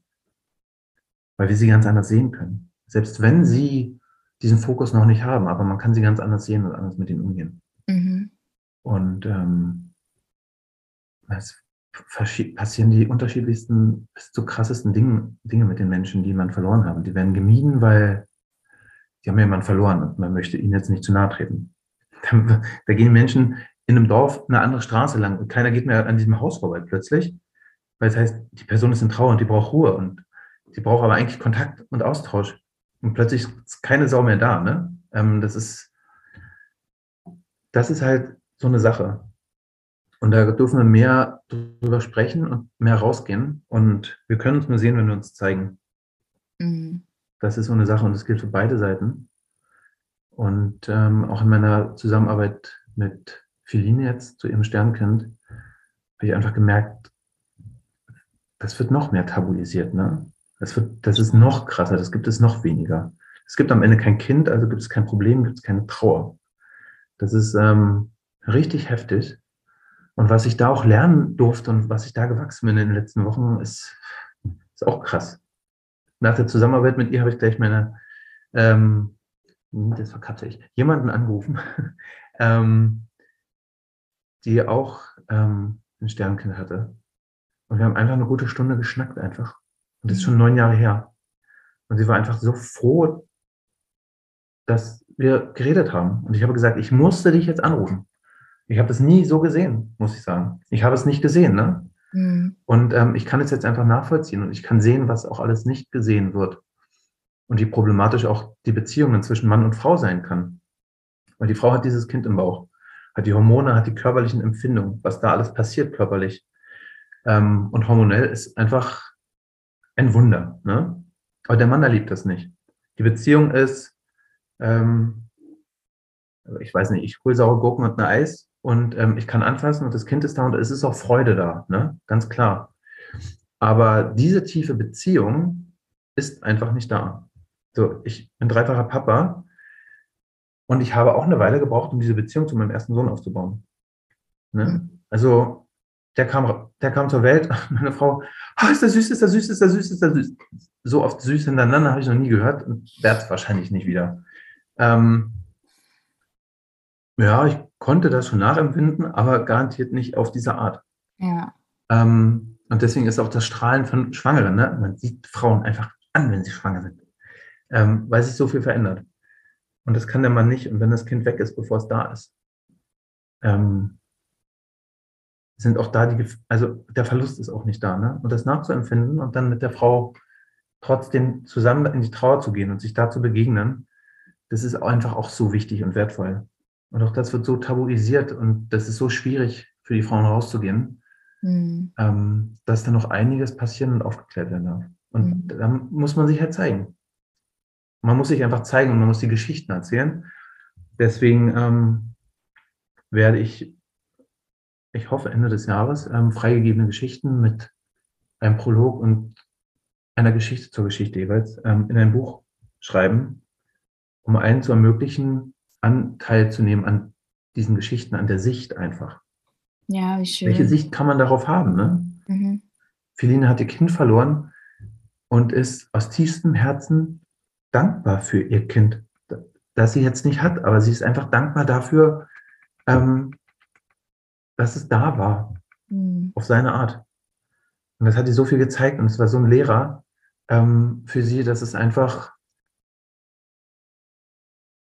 Weil wir sie ganz anders sehen können. Selbst wenn sie diesen Fokus noch nicht haben, aber man kann sie ganz anders sehen und anders mit ihnen umgehen. Mhm. Und ähm, es passieren die unterschiedlichsten, bis zu krassesten Dinge, Dinge mit den Menschen, die man verloren haben. Die werden gemieden, weil die haben jemanden verloren und man möchte ihnen jetzt nicht zu nahe treten. Da, da gehen Menschen in einem Dorf eine andere Straße lang und keiner geht mehr an diesem Haus vorbei plötzlich, weil es heißt, die Person ist in Trauer und die braucht Ruhe und die braucht aber eigentlich Kontakt und Austausch. Und plötzlich ist keine Sau mehr da. Ne? Ähm, das ist, das ist halt so eine Sache. Und da dürfen wir mehr drüber sprechen und mehr rausgehen. Und wir können uns nur sehen, wenn wir uns zeigen. Mhm. Das ist so eine Sache und das gilt für beide Seiten. Und ähm, auch in meiner Zusammenarbeit mit Feline jetzt zu ihrem Sternkind habe ich einfach gemerkt, das wird noch mehr tabuisiert. Ne? Das, wird, das ist noch krasser, das gibt es noch weniger. Es gibt am Ende kein Kind, also gibt es kein Problem, gibt es keine Trauer. Das ist ähm, richtig heftig. Und was ich da auch lernen durfte und was ich da gewachsen bin in den letzten Wochen, ist, ist auch krass. Nach der Zusammenarbeit mit ihr habe ich gleich meine, ähm, das verkatze ich, jemanden angerufen, ähm, die auch ähm, ein Sternkind hatte. Und wir haben einfach eine gute Stunde geschnackt einfach. Und das ist schon neun Jahre her. Und sie war einfach so froh, dass wir geredet haben. Und ich habe gesagt, ich musste dich jetzt anrufen. Ich habe das nie so gesehen, muss ich sagen. Ich habe es nicht gesehen, ne? Mhm. Und ähm, ich kann es jetzt einfach nachvollziehen und ich kann sehen, was auch alles nicht gesehen wird. Und wie problematisch auch die Beziehungen zwischen Mann und Frau sein kann. Weil die Frau hat dieses Kind im Bauch, hat die Hormone, hat die körperlichen Empfindungen, was da alles passiert körperlich. Ähm, und hormonell ist einfach ein Wunder. Ne? Aber der Mann, der liebt das nicht. Die Beziehung ist, ähm, ich weiß nicht, ich hole saure Gurken und ein Eis und ähm, ich kann anfassen und das Kind ist da und es ist auch Freude da, ne? ganz klar. Aber diese tiefe Beziehung ist einfach nicht da. So, ich bin dreifacher Papa und ich habe auch eine Weile gebraucht, um diese Beziehung zu meinem ersten Sohn aufzubauen. Ne? Mhm. Also der kam, der kam zur Welt, meine Frau, oh, ist das süß, ist das süß, ist das süß, ist das süß. So oft süß hintereinander habe ich noch nie gehört und werde es wahrscheinlich nicht wieder. Ähm, ja, ich konnte das schon nachempfinden, aber garantiert nicht auf diese Art. Ja. Ähm, und deswegen ist auch das Strahlen von Schwangeren, ne? man sieht Frauen einfach an, wenn sie schwanger sind, ähm, weil sich so viel verändert. Und das kann der Mann nicht. Und wenn das Kind weg ist, bevor es da ist, ähm, sind auch da die, also der Verlust ist auch nicht da. Ne? Und das nachzuempfinden und dann mit der Frau trotzdem zusammen in die Trauer zu gehen und sich da zu begegnen, das ist einfach auch so wichtig und wertvoll. Und auch das wird so tabuisiert und das ist so schwierig für die Frauen rauszugehen, mhm. ähm, dass da noch einiges passieren und aufgeklärt werden darf. Und mhm. da muss man sich halt zeigen. Man muss sich einfach zeigen und man muss die Geschichten erzählen. Deswegen ähm, werde ich, ich hoffe, Ende des Jahres ähm, freigegebene Geschichten mit einem Prolog und einer Geschichte zur Geschichte jeweils ähm, in ein Buch schreiben, um allen zu ermöglichen, Anteil zu nehmen an diesen Geschichten, an der Sicht einfach. Ja, wie schön. Welche Sicht kann man darauf haben? Ne? Mhm. Feline hat ihr Kind verloren und ist aus tiefstem Herzen dankbar für ihr Kind, das sie jetzt nicht hat, aber sie ist einfach dankbar dafür, ähm, dass es da war, mhm. auf seine Art. Und das hat ihr so viel gezeigt und es war so ein Lehrer ähm, für sie, dass es einfach,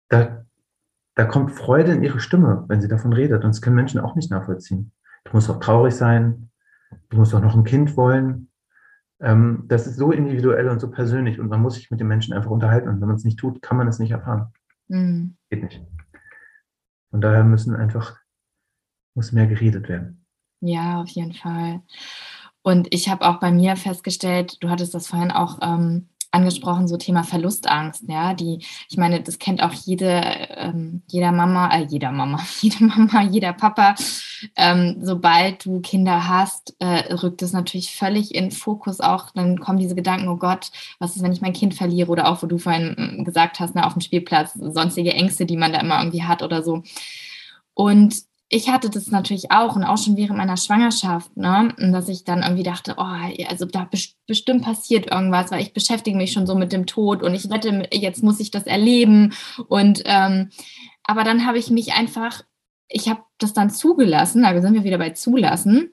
da, da kommt Freude in ihre Stimme, wenn sie davon redet. Und das können Menschen auch nicht nachvollziehen. Du musst auch traurig sein, du musst auch noch ein Kind wollen. Ähm, das ist so individuell und so persönlich und man muss sich mit den Menschen einfach unterhalten. Und wenn man es nicht tut, kann man es nicht erfahren. Mhm. Geht nicht. Und daher müssen einfach, muss mehr geredet werden. Ja, auf jeden Fall. Und ich habe auch bei mir festgestellt, du hattest das vorhin auch ähm, angesprochen, so Thema Verlustangst, ja, die, ich meine, das kennt auch jede, ähm, jeder Mama, äh, jeder Mama, jede Mama, jeder Papa. Ähm, sobald du Kinder hast, äh, rückt es natürlich völlig in Fokus auch, dann kommen diese Gedanken, oh Gott, was ist, wenn ich mein Kind verliere oder auch, wo du vorhin mm, gesagt hast, ne, auf dem Spielplatz, sonstige Ängste, die man da immer irgendwie hat oder so. Und ich hatte das natürlich auch und auch schon während meiner Schwangerschaft, ne? Dass ich dann irgendwie dachte, oh, also da bestimmt passiert irgendwas, weil ich beschäftige mich schon so mit dem Tod und ich wette, jetzt muss ich das erleben. Und ähm, aber dann habe ich mich einfach, ich habe das dann zugelassen, da sind wir wieder bei zulassen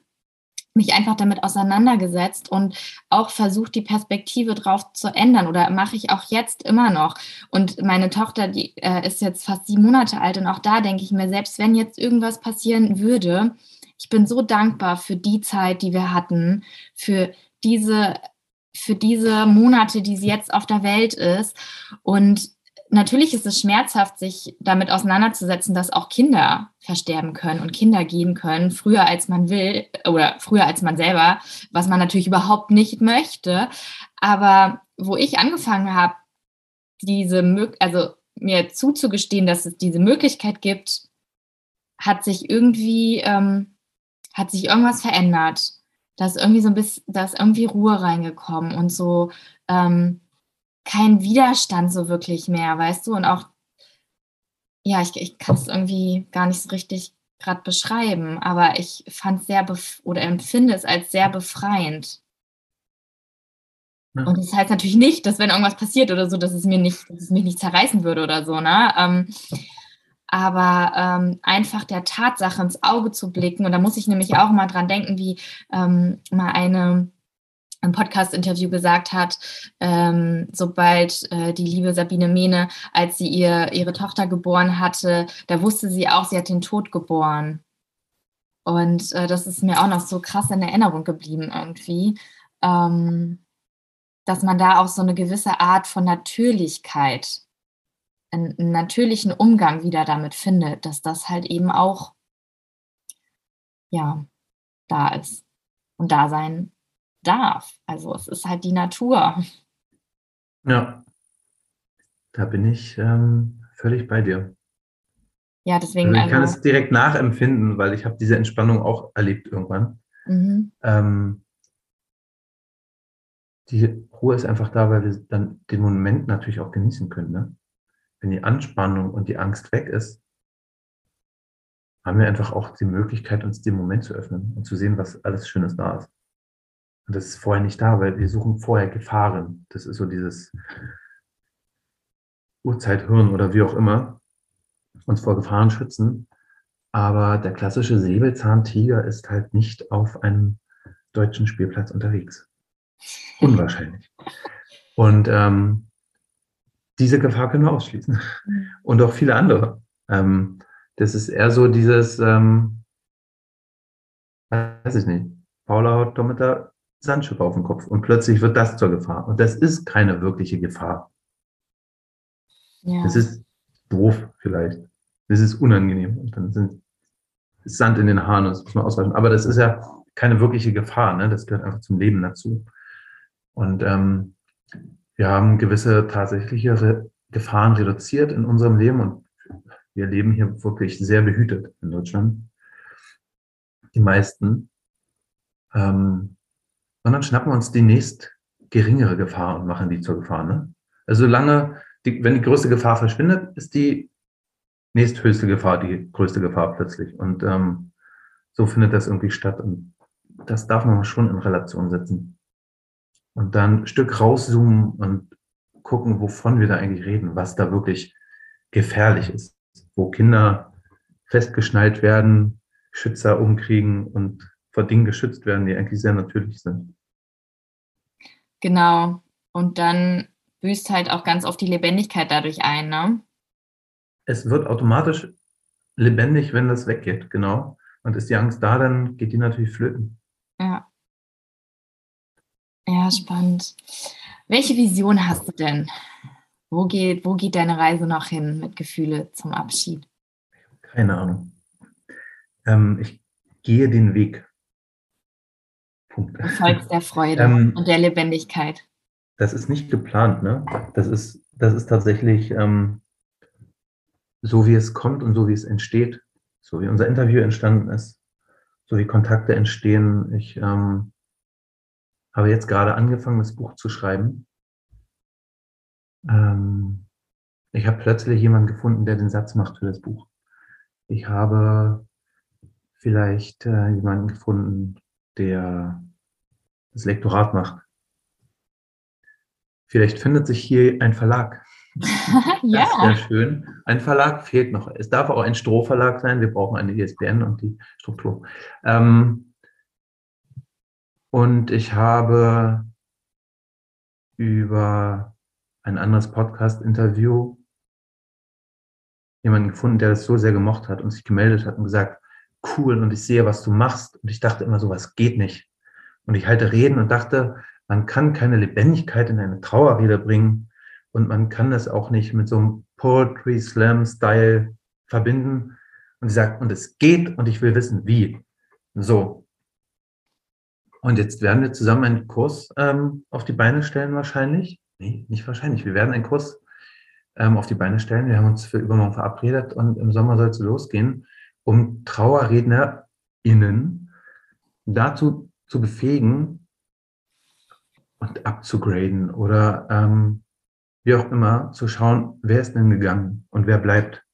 mich einfach damit auseinandergesetzt und auch versucht, die Perspektive drauf zu ändern oder mache ich auch jetzt immer noch. Und meine Tochter, die äh, ist jetzt fast sieben Monate alt und auch da denke ich mir, selbst wenn jetzt irgendwas passieren würde, ich bin so dankbar für die Zeit, die wir hatten, für diese, für diese Monate, die sie jetzt auf der Welt ist und natürlich ist es schmerzhaft, sich damit auseinanderzusetzen, dass auch Kinder versterben können und Kinder gehen können, früher als man will oder früher als man selber, was man natürlich überhaupt nicht möchte. Aber wo ich angefangen habe, diese, also mir zuzugestehen, dass es diese Möglichkeit gibt, hat sich irgendwie, ähm, hat sich irgendwas verändert. Da ist irgendwie so ein bisschen, da ist irgendwie Ruhe reingekommen und so, ähm, kein Widerstand so wirklich mehr, weißt du? Und auch, ja, ich, ich kann es irgendwie gar nicht so richtig gerade beschreiben, aber ich fand es sehr oder empfinde es als sehr befreiend. Und das heißt natürlich nicht, dass wenn irgendwas passiert oder so, dass es mir nicht, dass es mich nicht zerreißen würde oder so, ne? Ähm, aber ähm, einfach der Tatsache ins Auge zu blicken, und da muss ich nämlich auch mal dran denken, wie ähm, mal eine im Podcast-Interview gesagt hat, ähm, sobald äh, die liebe Sabine Mehne, als sie ihr, ihre Tochter geboren hatte, da wusste sie auch, sie hat den Tod geboren. Und äh, das ist mir auch noch so krass in Erinnerung geblieben irgendwie, ähm, dass man da auch so eine gewisse Art von Natürlichkeit, einen, einen natürlichen Umgang wieder damit findet, dass das halt eben auch, ja, da ist und da sein darf. Also es ist halt die Natur. Ja, da bin ich ähm, völlig bei dir. Ja, deswegen. Also ich kann also, es direkt nachempfinden, weil ich habe diese Entspannung auch erlebt irgendwann. Mhm. Ähm, die Ruhe ist einfach da, weil wir dann den Moment natürlich auch genießen können. Ne? Wenn die Anspannung und die Angst weg ist, haben wir einfach auch die Möglichkeit, uns den Moment zu öffnen und zu sehen, was alles Schönes da ist. Und das ist vorher nicht da, weil wir suchen vorher Gefahren. Das ist so dieses Urzeithirn oder wie auch immer, uns vor Gefahren schützen. Aber der klassische Säbelzahntiger ist halt nicht auf einem deutschen Spielplatz unterwegs. Unwahrscheinlich. Und ähm, diese Gefahr können wir ausschließen. Mhm. Und auch viele andere. Ähm, das ist eher so dieses, ähm, weiß ich nicht, Paula hat Sandschuhe auf dem Kopf und plötzlich wird das zur Gefahr. Und das ist keine wirkliche Gefahr. Ja. Das ist doof vielleicht. Das ist unangenehm. Und dann sind Sand in den Haaren und das muss man ausweichen. Aber das ist ja keine wirkliche Gefahr. Ne? Das gehört einfach zum Leben dazu. Und ähm, wir haben gewisse tatsächliche Re Gefahren reduziert in unserem Leben und wir leben hier wirklich sehr behütet in Deutschland. Die meisten. Ähm, sondern schnappen uns die nächst geringere Gefahr und machen die zur Gefahr. Ne? Also solange, die, wenn die größte Gefahr verschwindet, ist die nächsthöchste Gefahr die größte Gefahr plötzlich. Und ähm, so findet das irgendwie statt. Und das darf man schon in Relation setzen. Und dann ein Stück rauszoomen und gucken, wovon wir da eigentlich reden, was da wirklich gefährlich ist, wo Kinder festgeschnallt werden, Schützer umkriegen und vor Dingen geschützt werden, die eigentlich sehr natürlich sind. Genau. Und dann büßt halt auch ganz oft die Lebendigkeit dadurch ein, ne? Es wird automatisch lebendig, wenn das weggeht, genau. Und ist die Angst da, dann geht die natürlich flöten. Ja. Ja, spannend. Welche Vision hast du denn? Wo geht, wo geht deine Reise noch hin mit Gefühle zum Abschied? Keine Ahnung. Ähm, ich gehe den Weg. Punkt. Du folgst der Freude ähm, und der Lebendigkeit. Das ist nicht geplant, ne? Das ist, das ist tatsächlich ähm, so, wie es kommt und so, wie es entsteht. So wie unser Interview entstanden ist, so wie Kontakte entstehen. Ich ähm, habe jetzt gerade angefangen, das Buch zu schreiben. Ähm, ich habe plötzlich jemanden gefunden, der den Satz macht für das Buch. Ich habe vielleicht äh, jemanden gefunden, der das Lektorat macht. Vielleicht findet sich hier ein Verlag. ja. Das wäre schön. Ein Verlag fehlt noch. Es darf auch ein Strohverlag sein. Wir brauchen eine ISBN und die Struktur. Ähm, und ich habe über ein anderes Podcast-Interview jemanden gefunden, der das so sehr gemocht hat und sich gemeldet hat und gesagt, cool und ich sehe, was du machst. Und ich dachte immer, sowas geht nicht. Und ich halte Reden und dachte, man kann keine Lebendigkeit in eine Trauerrede bringen und man kann das auch nicht mit so einem Poetry Slam Style verbinden. Und sie sagt, und es geht und ich will wissen, wie. So. Und jetzt werden wir zusammen einen Kurs ähm, auf die Beine stellen wahrscheinlich. Nee, nicht wahrscheinlich. Wir werden einen Kurs ähm, auf die Beine stellen. Wir haben uns für übermorgen verabredet und im Sommer soll es losgehen, um TrauerrednerInnen dazu zu befähigen und abzugraden oder ähm, wie auch immer zu schauen, wer ist denn gegangen und wer bleibt.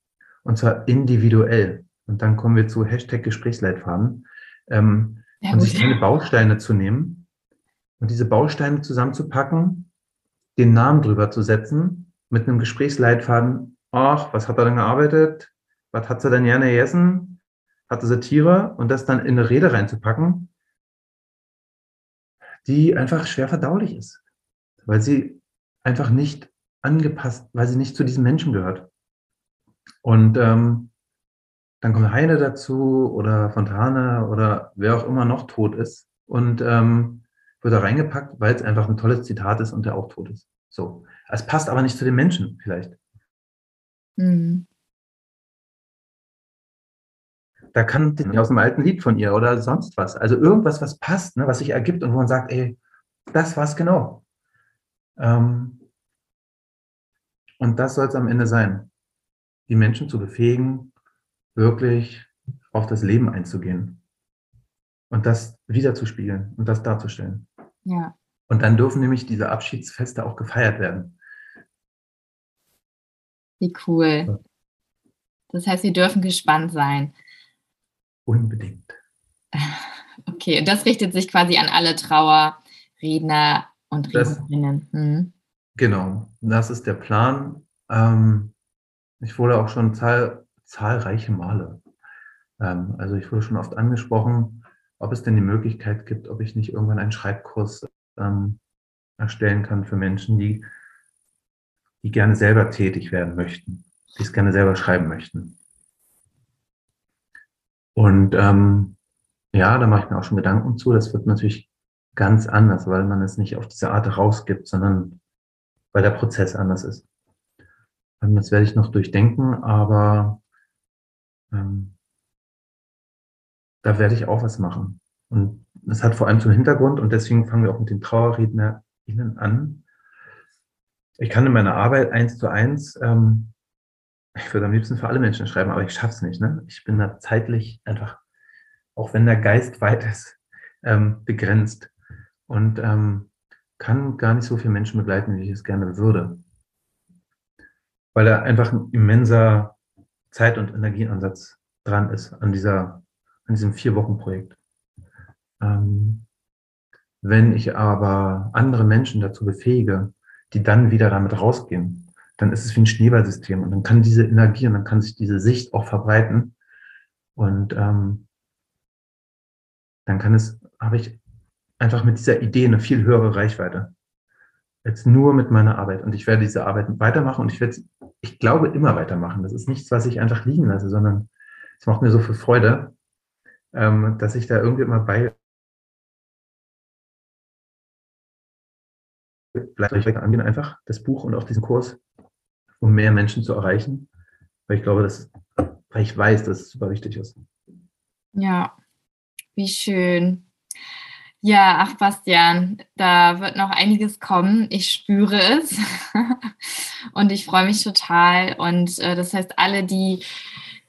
Und zwar individuell. Und dann kommen wir zu Hashtag Gesprächsleitfaden. Ähm, ja, und sich keine Bausteine zu nehmen und diese Bausteine zusammenzupacken, den Namen drüber zu setzen, mit einem Gesprächsleitfaden. Ach, was hat er denn gearbeitet? Was hat sie denn gerne gegessen? Hatte sie Tiere? Und das dann in eine Rede reinzupacken, die einfach schwer verdaulich ist, weil sie einfach nicht angepasst, weil sie nicht zu diesem Menschen gehört. Und ähm, dann kommt Heine dazu oder Fontane oder wer auch immer noch tot ist und ähm, wird da reingepackt, weil es einfach ein tolles Zitat ist und der auch tot ist. So. Es passt aber nicht zu den Menschen vielleicht. Mhm. Da kann aus einem alten Lied von ihr oder sonst was. Also irgendwas, was passt, ne, was sich ergibt und wo man sagt, ey, das war's genau. Ähm, und das soll es am Ende sein. Die Menschen zu befähigen, wirklich auf das Leben einzugehen. Und das wiederzuspiegeln und das darzustellen. Ja. Und dann dürfen nämlich diese Abschiedsfeste auch gefeiert werden. Wie cool. Das heißt, wir dürfen gespannt sein. Unbedingt. Okay, und das richtet sich quasi an alle Trauerredner und Rednerinnen. Hm. Genau, das ist der Plan. Ähm, ich wurde auch schon zahl, zahlreiche Male, ähm, also ich wurde schon oft angesprochen, ob es denn die Möglichkeit gibt, ob ich nicht irgendwann einen Schreibkurs ähm, erstellen kann für Menschen, die, die gerne selber tätig werden möchten, die es gerne selber schreiben möchten. Und ähm, ja, da mache ich mir auch schon Gedanken zu. Das wird natürlich ganz anders, weil man es nicht auf diese Art rausgibt, sondern weil der Prozess anders ist. Ähm, das werde ich noch durchdenken, aber ähm, da werde ich auch was machen. Und das hat vor allem zum Hintergrund, und deswegen fangen wir auch mit den TrauerrednerInnen an. Ich kann in meiner Arbeit eins zu eins ähm, ich würde am liebsten für alle Menschen schreiben, aber ich schaffe es nicht. Ne? Ich bin da zeitlich einfach, auch wenn der Geist weit ist, ähm, begrenzt und ähm, kann gar nicht so viele Menschen begleiten, wie ich es gerne würde. Weil da einfach ein immenser Zeit- und Energieansatz dran ist an, dieser, an diesem Vier-Wochen-Projekt. Ähm, wenn ich aber andere Menschen dazu befähige, die dann wieder damit rausgehen, dann ist es wie ein Schneeballsystem und dann kann diese Energie und dann kann sich diese Sicht auch verbreiten. Und ähm, dann kann es, habe ich einfach mit dieser Idee eine viel höhere Reichweite als nur mit meiner Arbeit. Und ich werde diese Arbeit weitermachen und ich werde, ich glaube, immer weitermachen. Das ist nichts, was ich einfach liegen lasse, sondern es macht mir so viel Freude, ähm, dass ich da irgendwie immer bei bleibe. Angehen einfach das Buch und auch diesen Kurs um mehr Menschen zu erreichen. Weil ich glaube, dass, weil ich weiß, dass es super wichtig ist. Ja, wie schön. Ja, ach Bastian, da wird noch einiges kommen. Ich spüre es und ich freue mich total. Und äh, das heißt, alle, die,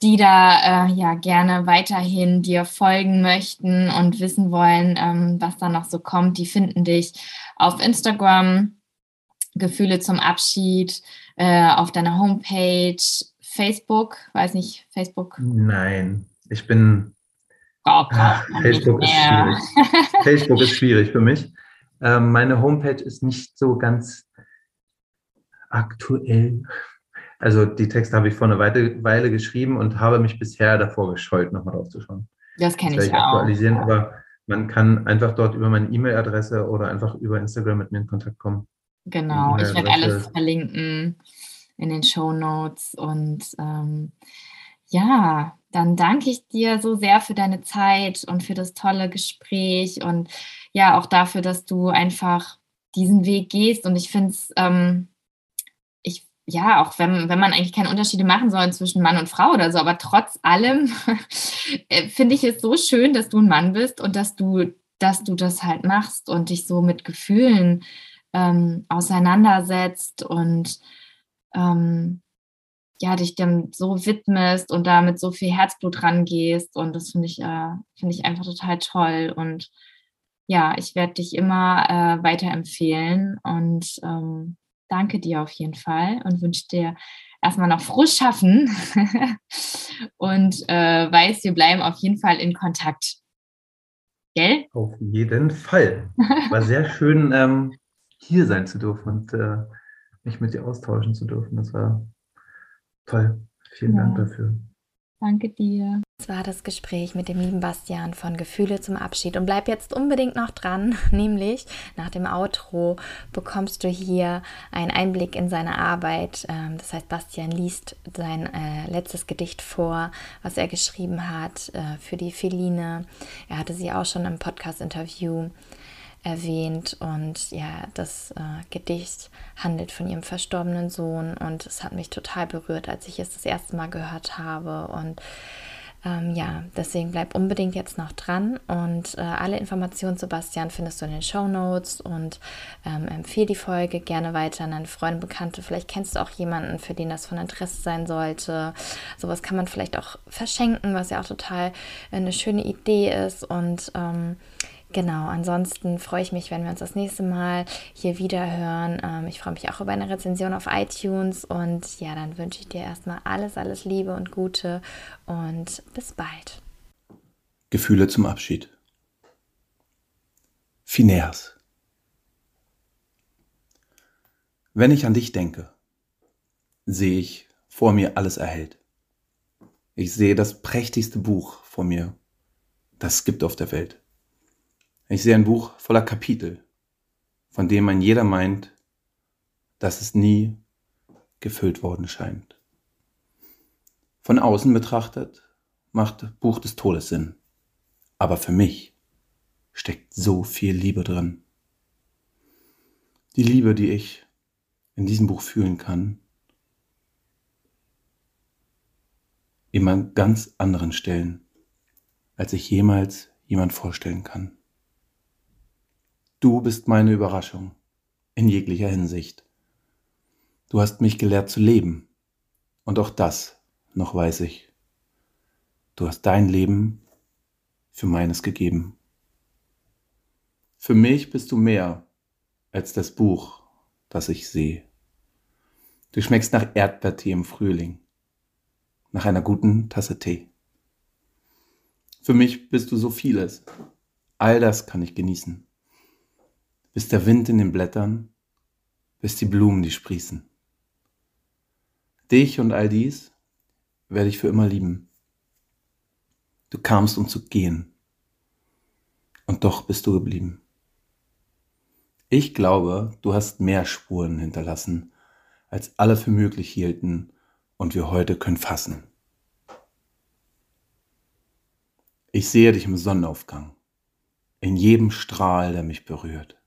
die da äh, ja gerne weiterhin dir folgen möchten und wissen wollen, ähm, was da noch so kommt, die finden dich auf Instagram. Gefühle zum Abschied äh, auf deiner Homepage, Facebook, weiß nicht, Facebook? Nein, ich bin, braucht Facebook ist schwierig. Facebook ist schwierig für mich. Ähm, meine Homepage ist nicht so ganz aktuell. Also die Texte habe ich vor einer Weile, Weile geschrieben und habe mich bisher davor gescheut, nochmal drauf zu schauen. Das kenne ich, ich auch. Aktualisieren, aber man kann einfach dort über meine E-Mail-Adresse oder einfach über Instagram mit mir in Kontakt kommen. Genau, ich werde alles verlinken in den Show Notes und ähm, ja, dann danke ich dir so sehr für deine Zeit und für das tolle Gespräch und ja, auch dafür, dass du einfach diesen Weg gehst. Und ich finde es, ähm, ich, ja, auch wenn, wenn man eigentlich keine Unterschiede machen soll zwischen Mann und Frau oder so, aber trotz allem äh, finde ich es so schön, dass du ein Mann bist und dass du, dass du das halt machst und dich so mit Gefühlen ähm, auseinandersetzt und ähm, ja, dich dem so widmest und da mit so viel Herzblut rangehst. Und das finde ich, äh, finde ich einfach total toll. Und ja, ich werde dich immer äh, weiterempfehlen und ähm, danke dir auf jeden Fall und wünsche dir erstmal noch frohes Schaffen und äh, weiß, wir bleiben auf jeden Fall in Kontakt. Gell? Auf jeden Fall. War sehr schön, ähm, hier sein zu dürfen und äh, mich mit dir austauschen zu dürfen. Das war Toll. Vielen ja. Dank dafür. Danke dir. Das war das Gespräch mit dem lieben Bastian von Gefühle zum Abschied. Und bleib jetzt unbedingt noch dran, nämlich nach dem Outro bekommst du hier einen Einblick in seine Arbeit. Ähm, das heißt, Bastian liest sein äh, letztes Gedicht vor, was er geschrieben hat äh, für die Feline. Er hatte sie auch schon im Podcast-Interview erwähnt und ja, das äh, Gedicht handelt von ihrem verstorbenen Sohn und es hat mich total berührt, als ich es das erste Mal gehört habe und ähm, ja, deswegen bleib unbedingt jetzt noch dran und äh, alle Informationen zu Bastian findest du in den Show Notes und ähm, empfehle die Folge gerne weiter an deine Freunde, Bekannte. Vielleicht kennst du auch jemanden, für den das von Interesse sein sollte. Sowas kann man vielleicht auch verschenken, was ja auch total eine schöne Idee ist und ähm, Genau, ansonsten freue ich mich, wenn wir uns das nächste Mal hier wieder hören. Ähm, ich freue mich auch über eine Rezension auf iTunes und ja, dann wünsche ich dir erstmal alles, alles Liebe und Gute und bis bald. Gefühle zum Abschied. Phineas. Wenn ich an dich denke, sehe ich vor mir alles erhellt. Ich sehe das prächtigste Buch vor mir, das es gibt auf der Welt. Ich sehe ein Buch voller Kapitel, von dem man jeder meint, dass es nie gefüllt worden scheint. Von außen betrachtet macht Buch des Todes Sinn, aber für mich steckt so viel Liebe drin. Die Liebe, die ich in diesem Buch fühlen kann, immer ganz anderen Stellen, als ich jemals jemand vorstellen kann. Du bist meine Überraschung in jeglicher Hinsicht. Du hast mich gelehrt zu leben. Und auch das noch weiß ich. Du hast dein Leben für meines gegeben. Für mich bist du mehr als das Buch, das ich sehe. Du schmeckst nach Erdbeertee im Frühling, nach einer guten Tasse Tee. Für mich bist du so vieles. All das kann ich genießen bis der Wind in den Blättern, bis die Blumen, die sprießen. Dich und all dies werde ich für immer lieben. Du kamst, um zu gehen. Und doch bist du geblieben. Ich glaube, du hast mehr Spuren hinterlassen, als alle für möglich hielten und wir heute können fassen. Ich sehe dich im Sonnenaufgang, in jedem Strahl, der mich berührt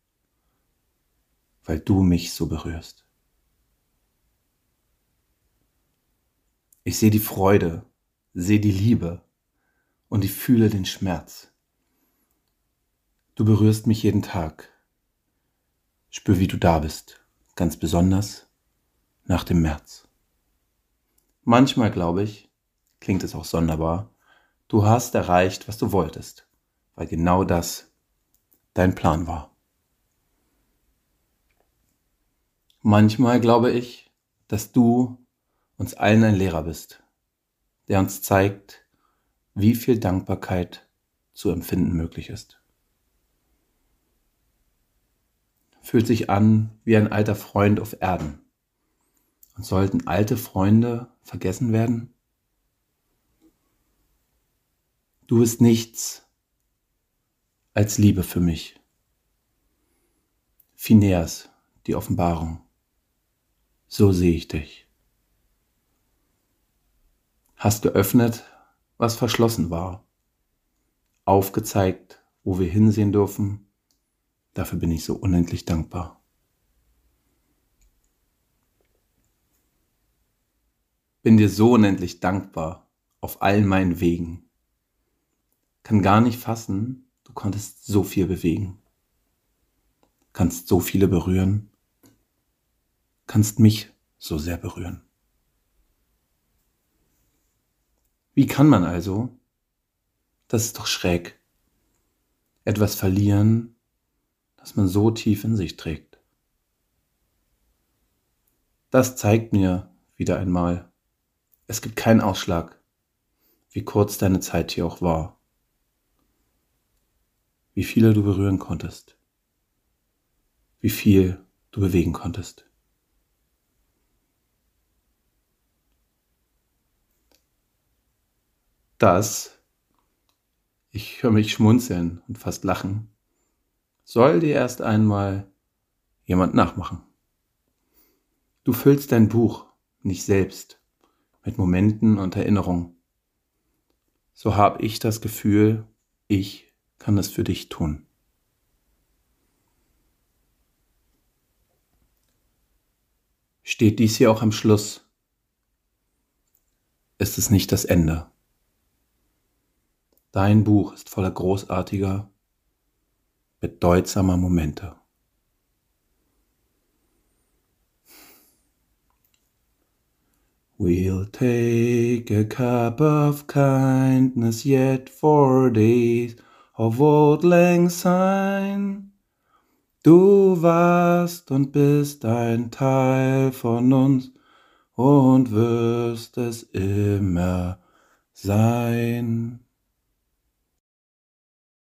weil du mich so berührst. Ich sehe die Freude, sehe die Liebe und ich fühle den Schmerz. Du berührst mich jeden Tag. Spür, wie du da bist, ganz besonders nach dem März. Manchmal, glaube ich, klingt es auch sonderbar, du hast erreicht, was du wolltest, weil genau das dein Plan war. Manchmal glaube ich, dass du uns allen ein Lehrer bist, der uns zeigt, wie viel Dankbarkeit zu empfinden möglich ist. Fühlt sich an wie ein alter Freund auf Erden. Und sollten alte Freunde vergessen werden? Du bist nichts als Liebe für mich. Phineas, die Offenbarung. So sehe ich dich. Hast geöffnet, was verschlossen war. Aufgezeigt, wo wir hinsehen dürfen. Dafür bin ich so unendlich dankbar. Bin dir so unendlich dankbar auf allen meinen Wegen. Kann gar nicht fassen, du konntest so viel bewegen. Kannst so viele berühren. Kannst mich so sehr berühren. Wie kann man also, das ist doch schräg, etwas verlieren, das man so tief in sich trägt? Das zeigt mir wieder einmal, es gibt keinen Ausschlag, wie kurz deine Zeit hier auch war, wie viele du berühren konntest, wie viel du bewegen konntest. Das, ich höre mich schmunzeln und fast lachen, soll dir erst einmal jemand nachmachen. Du füllst dein Buch nicht selbst mit Momenten und Erinnerungen. So habe ich das Gefühl, ich kann es für dich tun. Steht dies hier auch am Schluss, ist es nicht das Ende. Dein Buch ist voller großartiger, bedeutsamer Momente. We'll take a cup of kindness yet for days of old lang syne. Du warst und bist ein Teil von uns und wirst es immer sein.